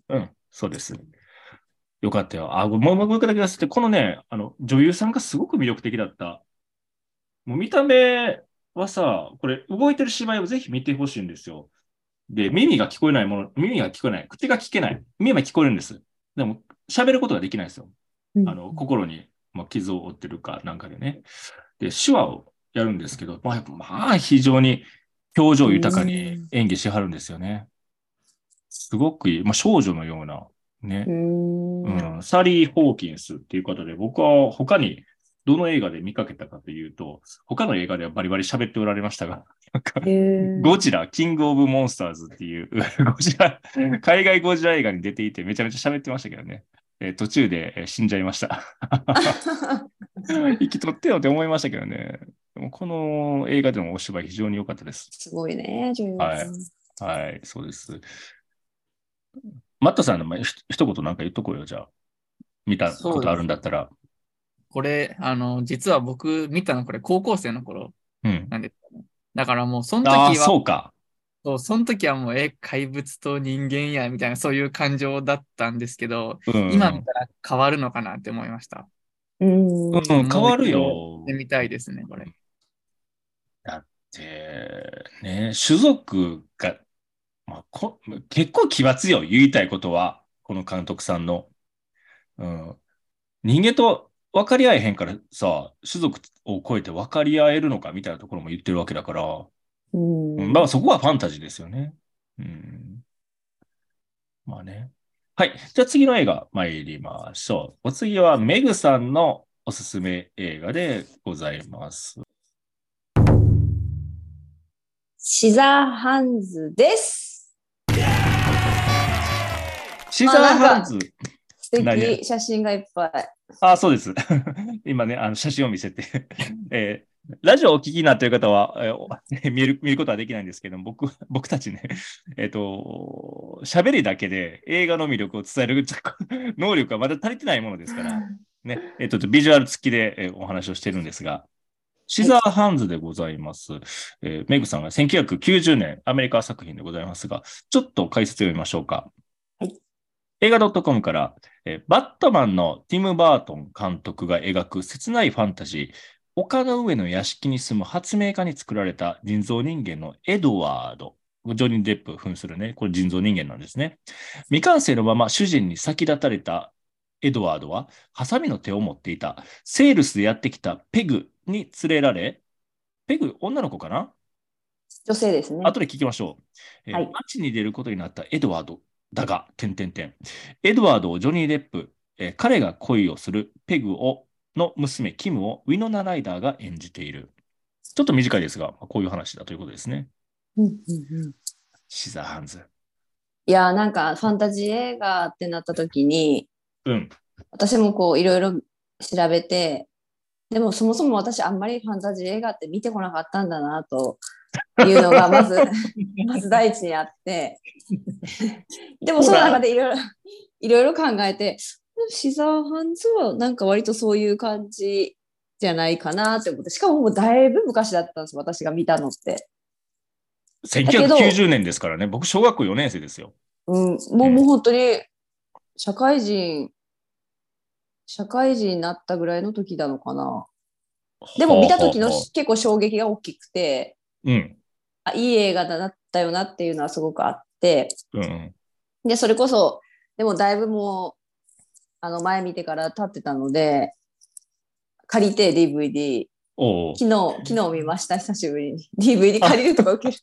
うん、そうです。よかったよ。あ、もうもう一個だけ出して、このね、あの、女優さんがすごく魅力的だった。もう見た目はさ、これ、動いてる芝居をぜひ見てほしいんですよ。で、耳が聞こえないもの、耳が聞こえない、口が聞けない、耳は聞こえるんです。でも、喋ることができないんですよ。あの、心に、まあ、傷を負ってるかなんかでね。で、手話をやるんですけど、まあ、まあ、非常に表情豊かに演技しはるんですよね。すごくいい。まあ、少女のような、ねう。ん。うん、サリー・ホーキンスっていう方で、僕は他にどの映画で見かけたかというと、他の映画ではバリバリ喋っておられましたが、なんか、ゴジラ、キング・オブ・モンスターズっていう、ゴジラ、海外ゴジラ映画に出ていてめちゃめちゃ喋ってましたけどね。えー途中でえー死んじゃいました。生きとってよって思いましたけどね。でもこの映画でのお芝居非常に良かったです。すごいね、女優はいさん。はい、そうです。マットさんの前ひ一言なんか言っとこうよ、じゃあ。見たことあるんだったら。これ、あの、実は僕見たのこれ高校生の頃うん。なんですよね。だからもうそのああ、時は、そうか。そうその時はもう、え、怪物と人間や、みたいなそういう感情だったんですけど、うん、今見たら変わるのかなって思いました。うん。うん、変わるよ。で見たいですね、これ。で、ね、種族が、まあ、こ結構奇抜よ、言いたいことは、この監督さんの。うん、人間と分かり合えへんからさ、種族を超えて分かり合えるのかみたいなところも言ってるわけだから、うんうんまあそこはファンタジーですよね。うん、まあね。はい。じゃあ次の映画参りましょう。お次はメグさんのおすすめ映画でございます。シザーハンズです。シザーハンズ。素何？敵、写真がいっぱい。あ、そうです。今ね、あの写真を見せて、えーラジオをお聞きになっている方は、えーお 見る見ることはできないんですけど、僕僕たちね、えっ、と、喋りだけで映画の魅力を伝える能力がまだ足りてないものですから、ね、えっ、と、ビジュアル付きで、えーお話をしてるんですが、シザーハンズでございます。えーメグさんが1990年アメリカ作品でございますが、ちょっと解説を読みましょうか。はい映画 .com から、えーバットマンのティム・バートン監督が描く切ないファンタジー、丘の上の屋敷に住む発明家に作られた人造人間のエドワード。ジョニー・デップ扮するね、これ人造人間なんですね。未完成のまま主人に先立たれたエドワードは、ハサミの手を持っていた、セールスでやってきたペグに連れられ、ペグ、女の子かな？女性ですね。後で聞きましょう。えーはい街に出ることになったエドワードだが、点々点。エドワードをジョニー・デップ、えー彼が恋をするペグをの娘、キムをウィノナ・ライダーが演じている。ちょっと短いですが、まあこういう話だということですね。うんうんうんシザーハンズ。いやーなんかファンタジー映画ってなった時にうん。私もこういろいろ調べてでもそもそも私あんまりファンタジー映画って見てこなかったんだなというのがまず まず第一にあって でもその中でいろいろいろいろ考えてシザーハンズはなんか割とそういう感じじゃないかなって思ってしかももうだいぶ昔だったんです私が見たのって。けど1990年ですからね。僕、小学校4年生ですよ。うん、もうもう本当に社会人社会人になったぐらいの時なのかな。でも見た時の結構衝撃が大きくてうん。あいい映画だったよなっていうのはすごくあって。うん。うん。でそれこそでもだいぶもうあの前見てから経ってたので借りて DVD 昨日昨日見ました久しぶりに。DVD 借りるとか受ける。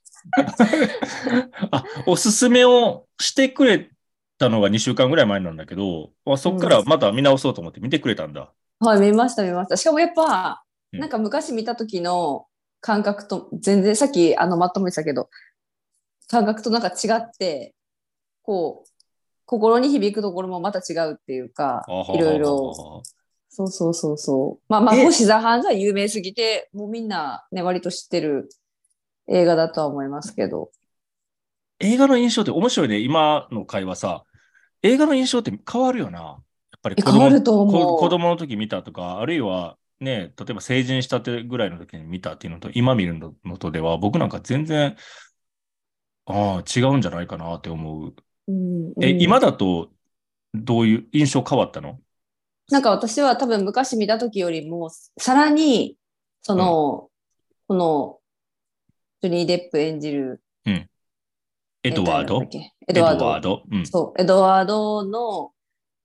あ、おすすめをしてくれたのが2週間ぐらい前なんだけど、あそっからまた見直そうと思って見てくれたんだ。はい見ました見ました。しかもやっぱうん。なんか昔見た時の感覚と全然さっきあのまとめてたけど感覚となんか違ってこう心に響くところもまた違うっていうかいろいろそうそうそうそう。まあまあ、座ハンズは有名すぎて、もうみんなね、割と知ってる映画だとは思いますけど。映画の印象って面白いね。今の会話さ、映画の印象って変わるよな。やっぱり子供え変わると思うこ子供の時見たとか、あるいはね、例えば成人したてぐらいの時に見たっていうのと、今見るののとでは、僕なんか全然、ああ、違うんじゃないかなって思う。うんえ、うん今だと、どういう印象変わったの？なんか私は多分昔見た時よりも、さらに、その、この、ジョニー・デップ演じる、エドワード？えっと誰だっけ？エドワード？うん。そう、エドワードの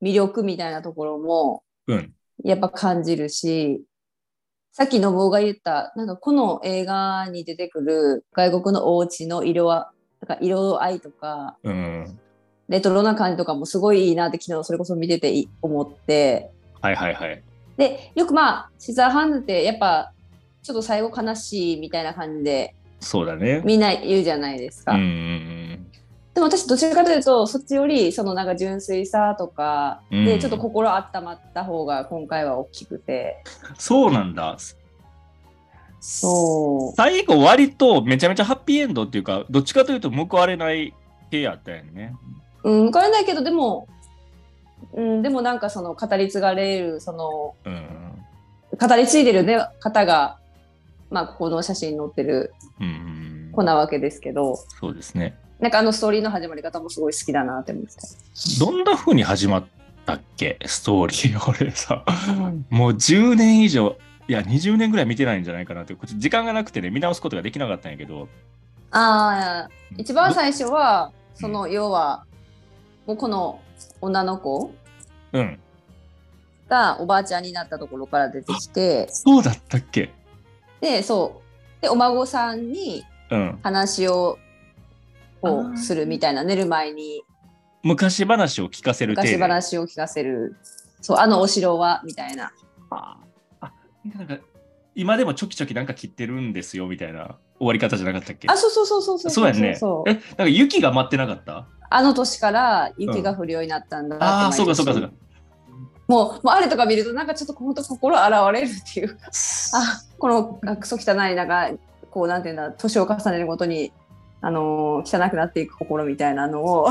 魅力みたいなところも、うん。やっぱ感じるし、さっきのぼうが言った、なんかこの映画に出てくる外国のお家の色は、なんか色合いとか、うん。レトロな感じとかもすごいいいなって昨日それこそ見ててい思って、はいはいはい。で、よくまあ、シザーハンズってやっぱ、ちょっと最後悲しいみたいな感じで、そうだね。みんな言うじゃないですか。うんうんうん。でも私どちらかというとそっちよりそのなんか純粋さとかうんでちょっと心温まった方が今回は大きくて、そうなんだ。そう最後割とめちゃめちゃハッピーエンドっていうか、どっちかというと報われない系やったよね。うん分からないけどでも、うん、でもなんかその語り継がれるそのうん。語り継いでる、ね、方がまあここの写真に載ってるうんうん。子なわけですけどそうですね。なんかあのストーリーの始まり方もすごい好きだなって思って。どんな風に始まったっけ？ストーリー。俺さ、もう10年以上、いや、20年ぐらい見てないんじゃないかなって、こっち時間がなくてね、見直すことができなかったんやけど。ああ一番最初はその要はもうこの女の子？うん。がおばあちゃんになったところから出てきて。そうだったっけ？でそう。でお孫さんにうん。話をこあー。うするみたいな寝る前に。昔話を聞かせる昔で話を聞かせる。そうあのお城はみたいな。ああなんか今でもちょきちょきなんか切ってるんですよみたいな。終わり方じゃなかったっけ？あそうそうそうそうそうそうやんね。そう。えなんか雪が待ってなかった？あの年から雪が降るようになったんだってああそうかそうかそうか。もうもうあれとか見るとなんかちょっと本当心洗われるっていう。かあこのあクソ汚いなんかこうなんていうんだ年を重ねるごとにあのー汚くなっていく心みたいなのを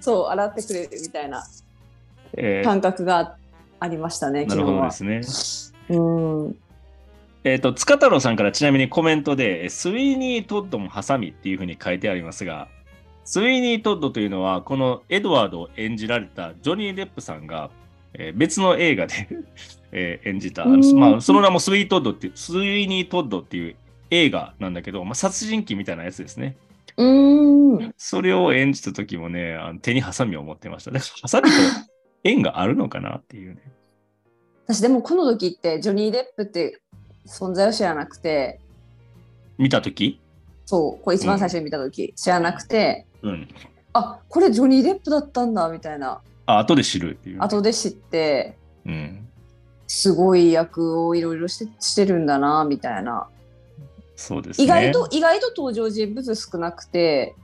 そう洗ってくれるみたいなえー。感覚がありましたねなるほど昨日はですね。うん。えっ、と、塚太郎さんからちなみにコメントで、えスイーニー・トッドもハサミっていうふうに書いてありますが、スイーニー・トッドというのは、このエドワードを演じられたジョニー・デップさんが、えー別の映画で、えー演じた、うん。まあ、その名もスイーニー・トッドっていう、スイーニー・トッドっていう映画なんだけど、まあ、殺人鬼みたいなやつですね。うんそれを演じた時もね、あの手にハサミを持ってました。だからハサミと縁があるのかなっていうね。私でもこの時ってジョニー・デップって存在を知らなくて見た時？そうこれ一番最初に見た時、知らなくてうん。あこれジョニー・デップだったんだみたいなあ、後で知るっていう。後で知ってうん。すごい役をいろいろしてしてるんだなみたいなそうですね。意外と意外と登場人物少なくて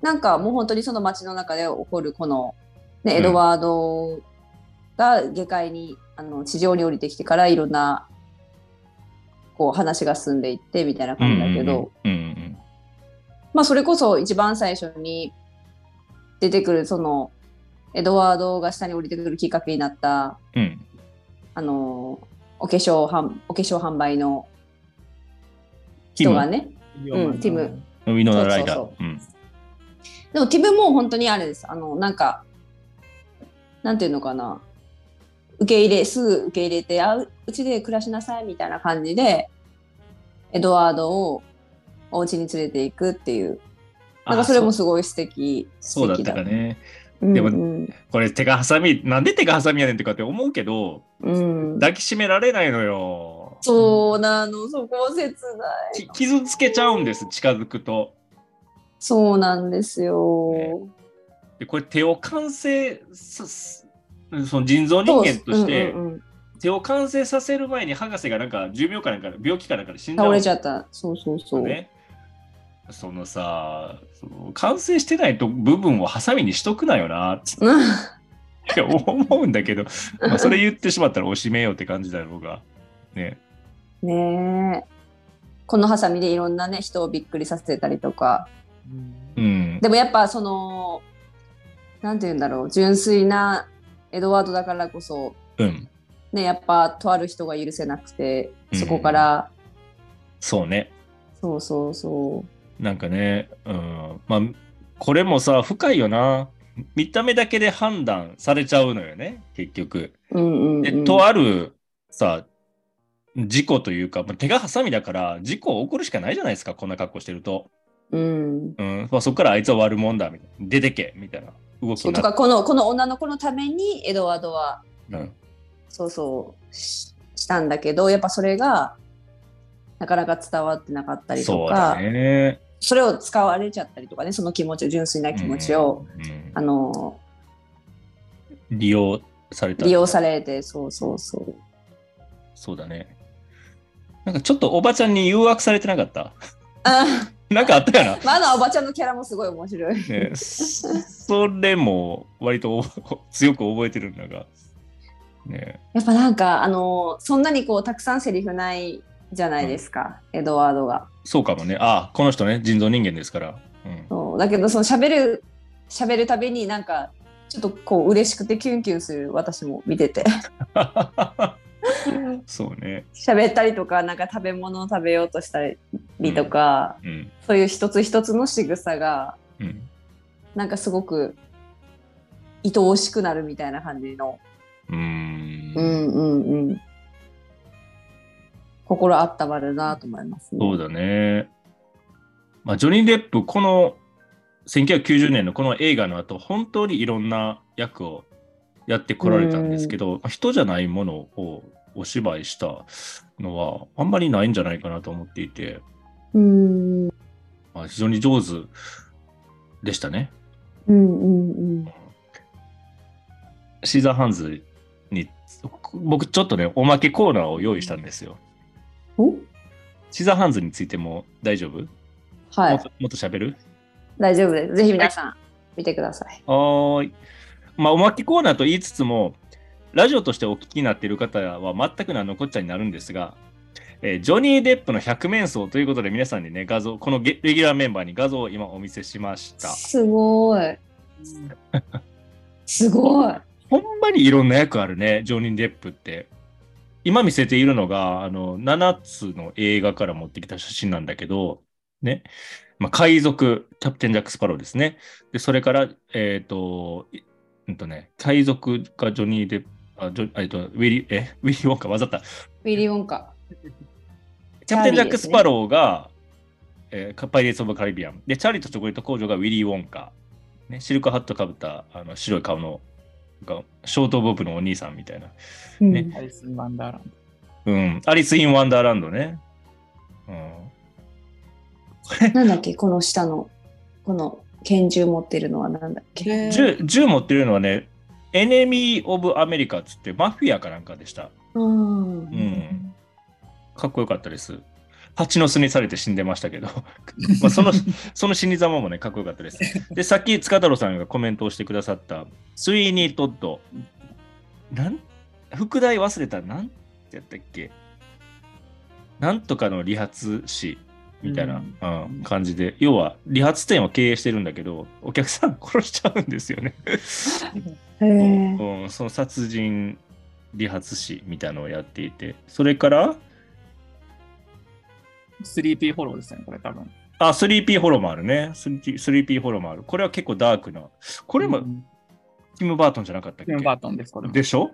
なんかもう本当にその街の中で起こるこの、ね、うん。エドワードが下界にあの地上に降りてきてからいろんなこう話が進んでいってみたいな感じだけど、まあそれこそ一番最初に出てくるそのエドワードが下に降りてくるきっかけになったうん。うんあのお化粧販お化粧販売の人がねうんティムウィノナライダー。でもティムも本当にあれです。あの、なんか、なんていうのかな。受け入れ、すぐ受け入れて、あううちで暮らしなさいみたいな感じで、エドワードをお家に連れていくっていう。なんかそれもあすごい素敵。そうそうだ素敵ったかね。うんでもうんこれ手がハサミ、なんで手がハサミやねんってかって思うけど、うん、抱きしめられないのよ。そうなの、そこは切ない。き傷つけちゃうんです、近づくと。そうなんですよ。ねでこれ手を完成さすその人造人間としてそううんうんうん手を完成させる前に博士がなんか重病かなんか病気かなんかで死んじゃうん倒れちゃった。そうそうそう。ね。そのさその完成してないと部分をハサミにしとくなよなってうんや思うんだけど、まあ、それ言ってしまったらおしめようって感じだろうが。ね。ねえ。このハサミでいろんなね、人をびっくりさせたりとか。うん。でもやっぱその、なんて言うんだろう、純粋なエドワードだからこそ、うん。ね、やっぱとある人が許せなくて、うんそこから、そうね。そうそうそなんかね、うん。まあ、これもさ、深いよな。見た目だけで判断されちゃうのよね、結局。う。うんうん、うで、ん。とあるさ、事故というか、まあ手がハサミだから事故起こるしかないじゃないですか、こんな格好してると。うん。うんまあ、そこからあいつは悪者だみたいな、出てけみたいな動きになとか、この、この女の子のためにエドワードは、うんそうそうし、したんだけど、やっぱそれが、なかなか伝わってなかったりとそうかだ、ね。それを使われちゃったりとかね、その気持ちを、純粋な気持ちを、うんうんあの、利用された。利用されて、そうそうそう。そうだね。なんかちょっとおばちゃんに誘惑されてなかった？あなんかあったよな？まあ、あのおばちゃんのキャラもすごい面白い。ね、それも割とお 強く覚えてるんだが。ね、やっぱなんか、あの、そんなにこう、たくさんセリフないじゃないですか、エドワードが。そうかもね。あこの人ね、人造人間ですから。うん、そうだけど、その喋る、喋るたびになんか、ちょっとこう、嬉しくてキュンキュンする私も見てて。そうね。喋ったりとか、なんか食べ物を食べようとしたりとか、うん。そういう一つ一つの仕草が、うん。なんかすごく愛おしくなるみたいな感じの。うーんうんうんうん。心温まるなと思いますね。そうだね。まあ、ジョニー・デップ、この1990年のこの映画の後、本当にいろんな役をやってこられたんですけど、まあ人じゃないものをお芝居したのはあんまりないんじゃないかなと思っていて、うん。うんまあ、非常に上手でしたね。うんうん。シーザーハンズに、僕ちょっとね、おまけコーナーを用意したんですよ。お？シーザーハンズについても大丈夫、はい。もっと喋る？大丈夫です。ぜひ皆さん、見てください。はーい。まあ、おまけコーナーと言いつつも、ラジオとしてお聞きになっている方は全く何のこっちゃになるんですが、えージョニー・デップの百面相ということで皆さんにね、画像、このゲレギュラーメンバーに画像を今お見せしました。すごい。すごい。ほんまにいろんな役あるね、ジョニー・デップって。今見せているのが、あの、7つの映画から持ってきた写真なんだけど、ね。まあ、海賊、キャプテン・ジャック・スパローですね。で、それから、えっ、と、いうんとね、海賊がジョニー・デップ、あ、ジョえっと、ウィリー、え、ウィリー・ウォンカ、わざった。ウィリー・ウォンカ。キャプテン・ジャック・スパローが、えーパイレーツ・オブ・カリビアン。で、チャーリーとチョコレート工場がウィリー・ウォンカ。ね、シルクハットかぶったあの白い顔の、がショート・ボブのお兄さんみたいな。うんねアリス・ワンダーランうん。アリス・イン・ワンダーランドね。うん。なんだっけ、この下の、この拳銃持ってるのはなんだっけ？ド。銃銃持ってるのはね、エネミー・オブ・アメリカっつってマフィアかなんかでした。うんう。ん。かっこよかったです。蜂の巣にされて死んでましたけど、まあその その死に様もね、かっこよかったです。で、さっき塚太郎さんがコメントをしてくださった、スイーニー・トッド。なん副題忘れた、なんてやったっけ？なんとかの理髪師みたいな、うん感じで、要は理髪店を経営してるんだけど、お客さん殺しちゃうんですよね。うん、その殺人理髪師みたいなのをやっていて、それから、3P フォローですね、これ多分。あ、3P ホロもあるね。3P, 3P ホロもある。これは結構ダークな。これもうんティム・バートンじゃなかったっけ？ティム・バートンです、これも。でしょ？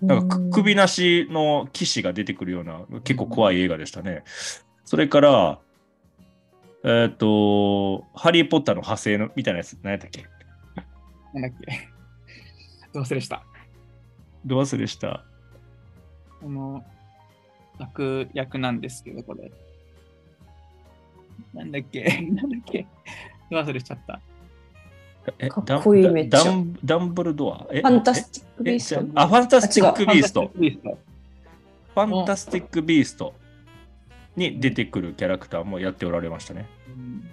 なんか首なしの騎士が出てくるような結構怖い映画でしたね。それから、えっ、と、ハリー・ポッターの派生のみたいなやつ、何やったっけ？なんだっけ？どう忘れした。ど忘れした？この悪役なんですけど、これ。なんだっけ？なんだっけ？ど忘れしちゃった？えかっこいいダンめっちゃダンダンブルドア？えファンタスティック・ビースト。あ、ファンタスティック・。ビースト。ファンタスティック・ビーストに出てくるキャラクターもやっておられましたね。うん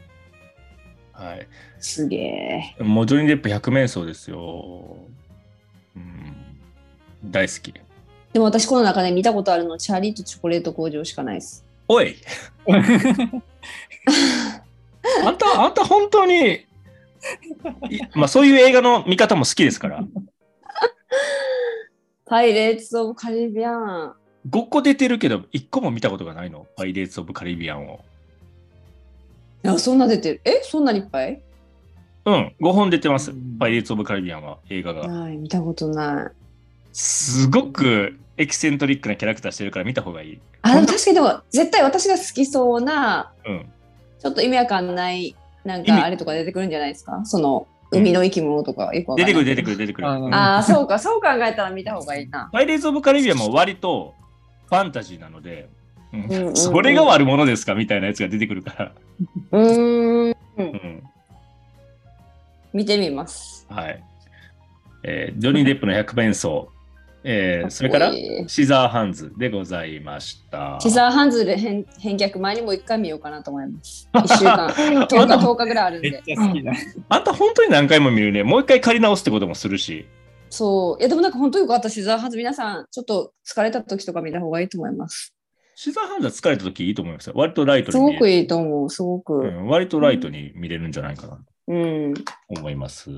はい。すげえ。もうジョニー・デップ100面相ですよ。うん、大好き。でも私この中で見たことあるのチャーリーとチョコレート工場しかないです。おい あんた、あんた本当に、いまあそういう映画の見方も好きですから。パイレーツ・オブ・カリビアン。5個出てるけど、1個も見たことがないの？パイレーツ・オブ・カリビアンを。いや、そんな出てる。え？そんなにいっぱい？うん、5本出てますうん。パイレーツ・オブ・カリビアンは、映画が。ない、見たことない。すごくエキセントリックなキャラクターしてるから見た方がいい。あ、でも確かにでも、絶対私が好きそうな、うん。ちょっと意味わかんない、なんかあれとか出てくるんじゃないですか？その、海の生き物とかよくわか出てくる、出てくる、出てくる。うんああ、そうか、そう考えたら見た方がいいな。パイレーツ・オブ・カリビアンも割とファンタジーなので、うんうんうんうんそれが悪者ですかみたいなやつが出てくるから。うーん、うん見てみます。はい。えージョニー・デップの100弁奏、えーそれからシザーハンズでございました。シザーハンズで返返却前にもう一回見ようかなと思います。一週間、10日、あんた10日ぐらいあるんで。あんた本当に何回も見るね。もう一回借り直すってこともするし。そう。いや、でもなんか本当よかった、シザーハンズ。皆さん、ちょっと疲れた時とか見た方がいいと思います。シザーハンズは疲れた時いいと思いますよ。割とライトすに見れる。ごくいいと思う、すごく。うん、割とライトに見れるんじゃないかなとうん。思います。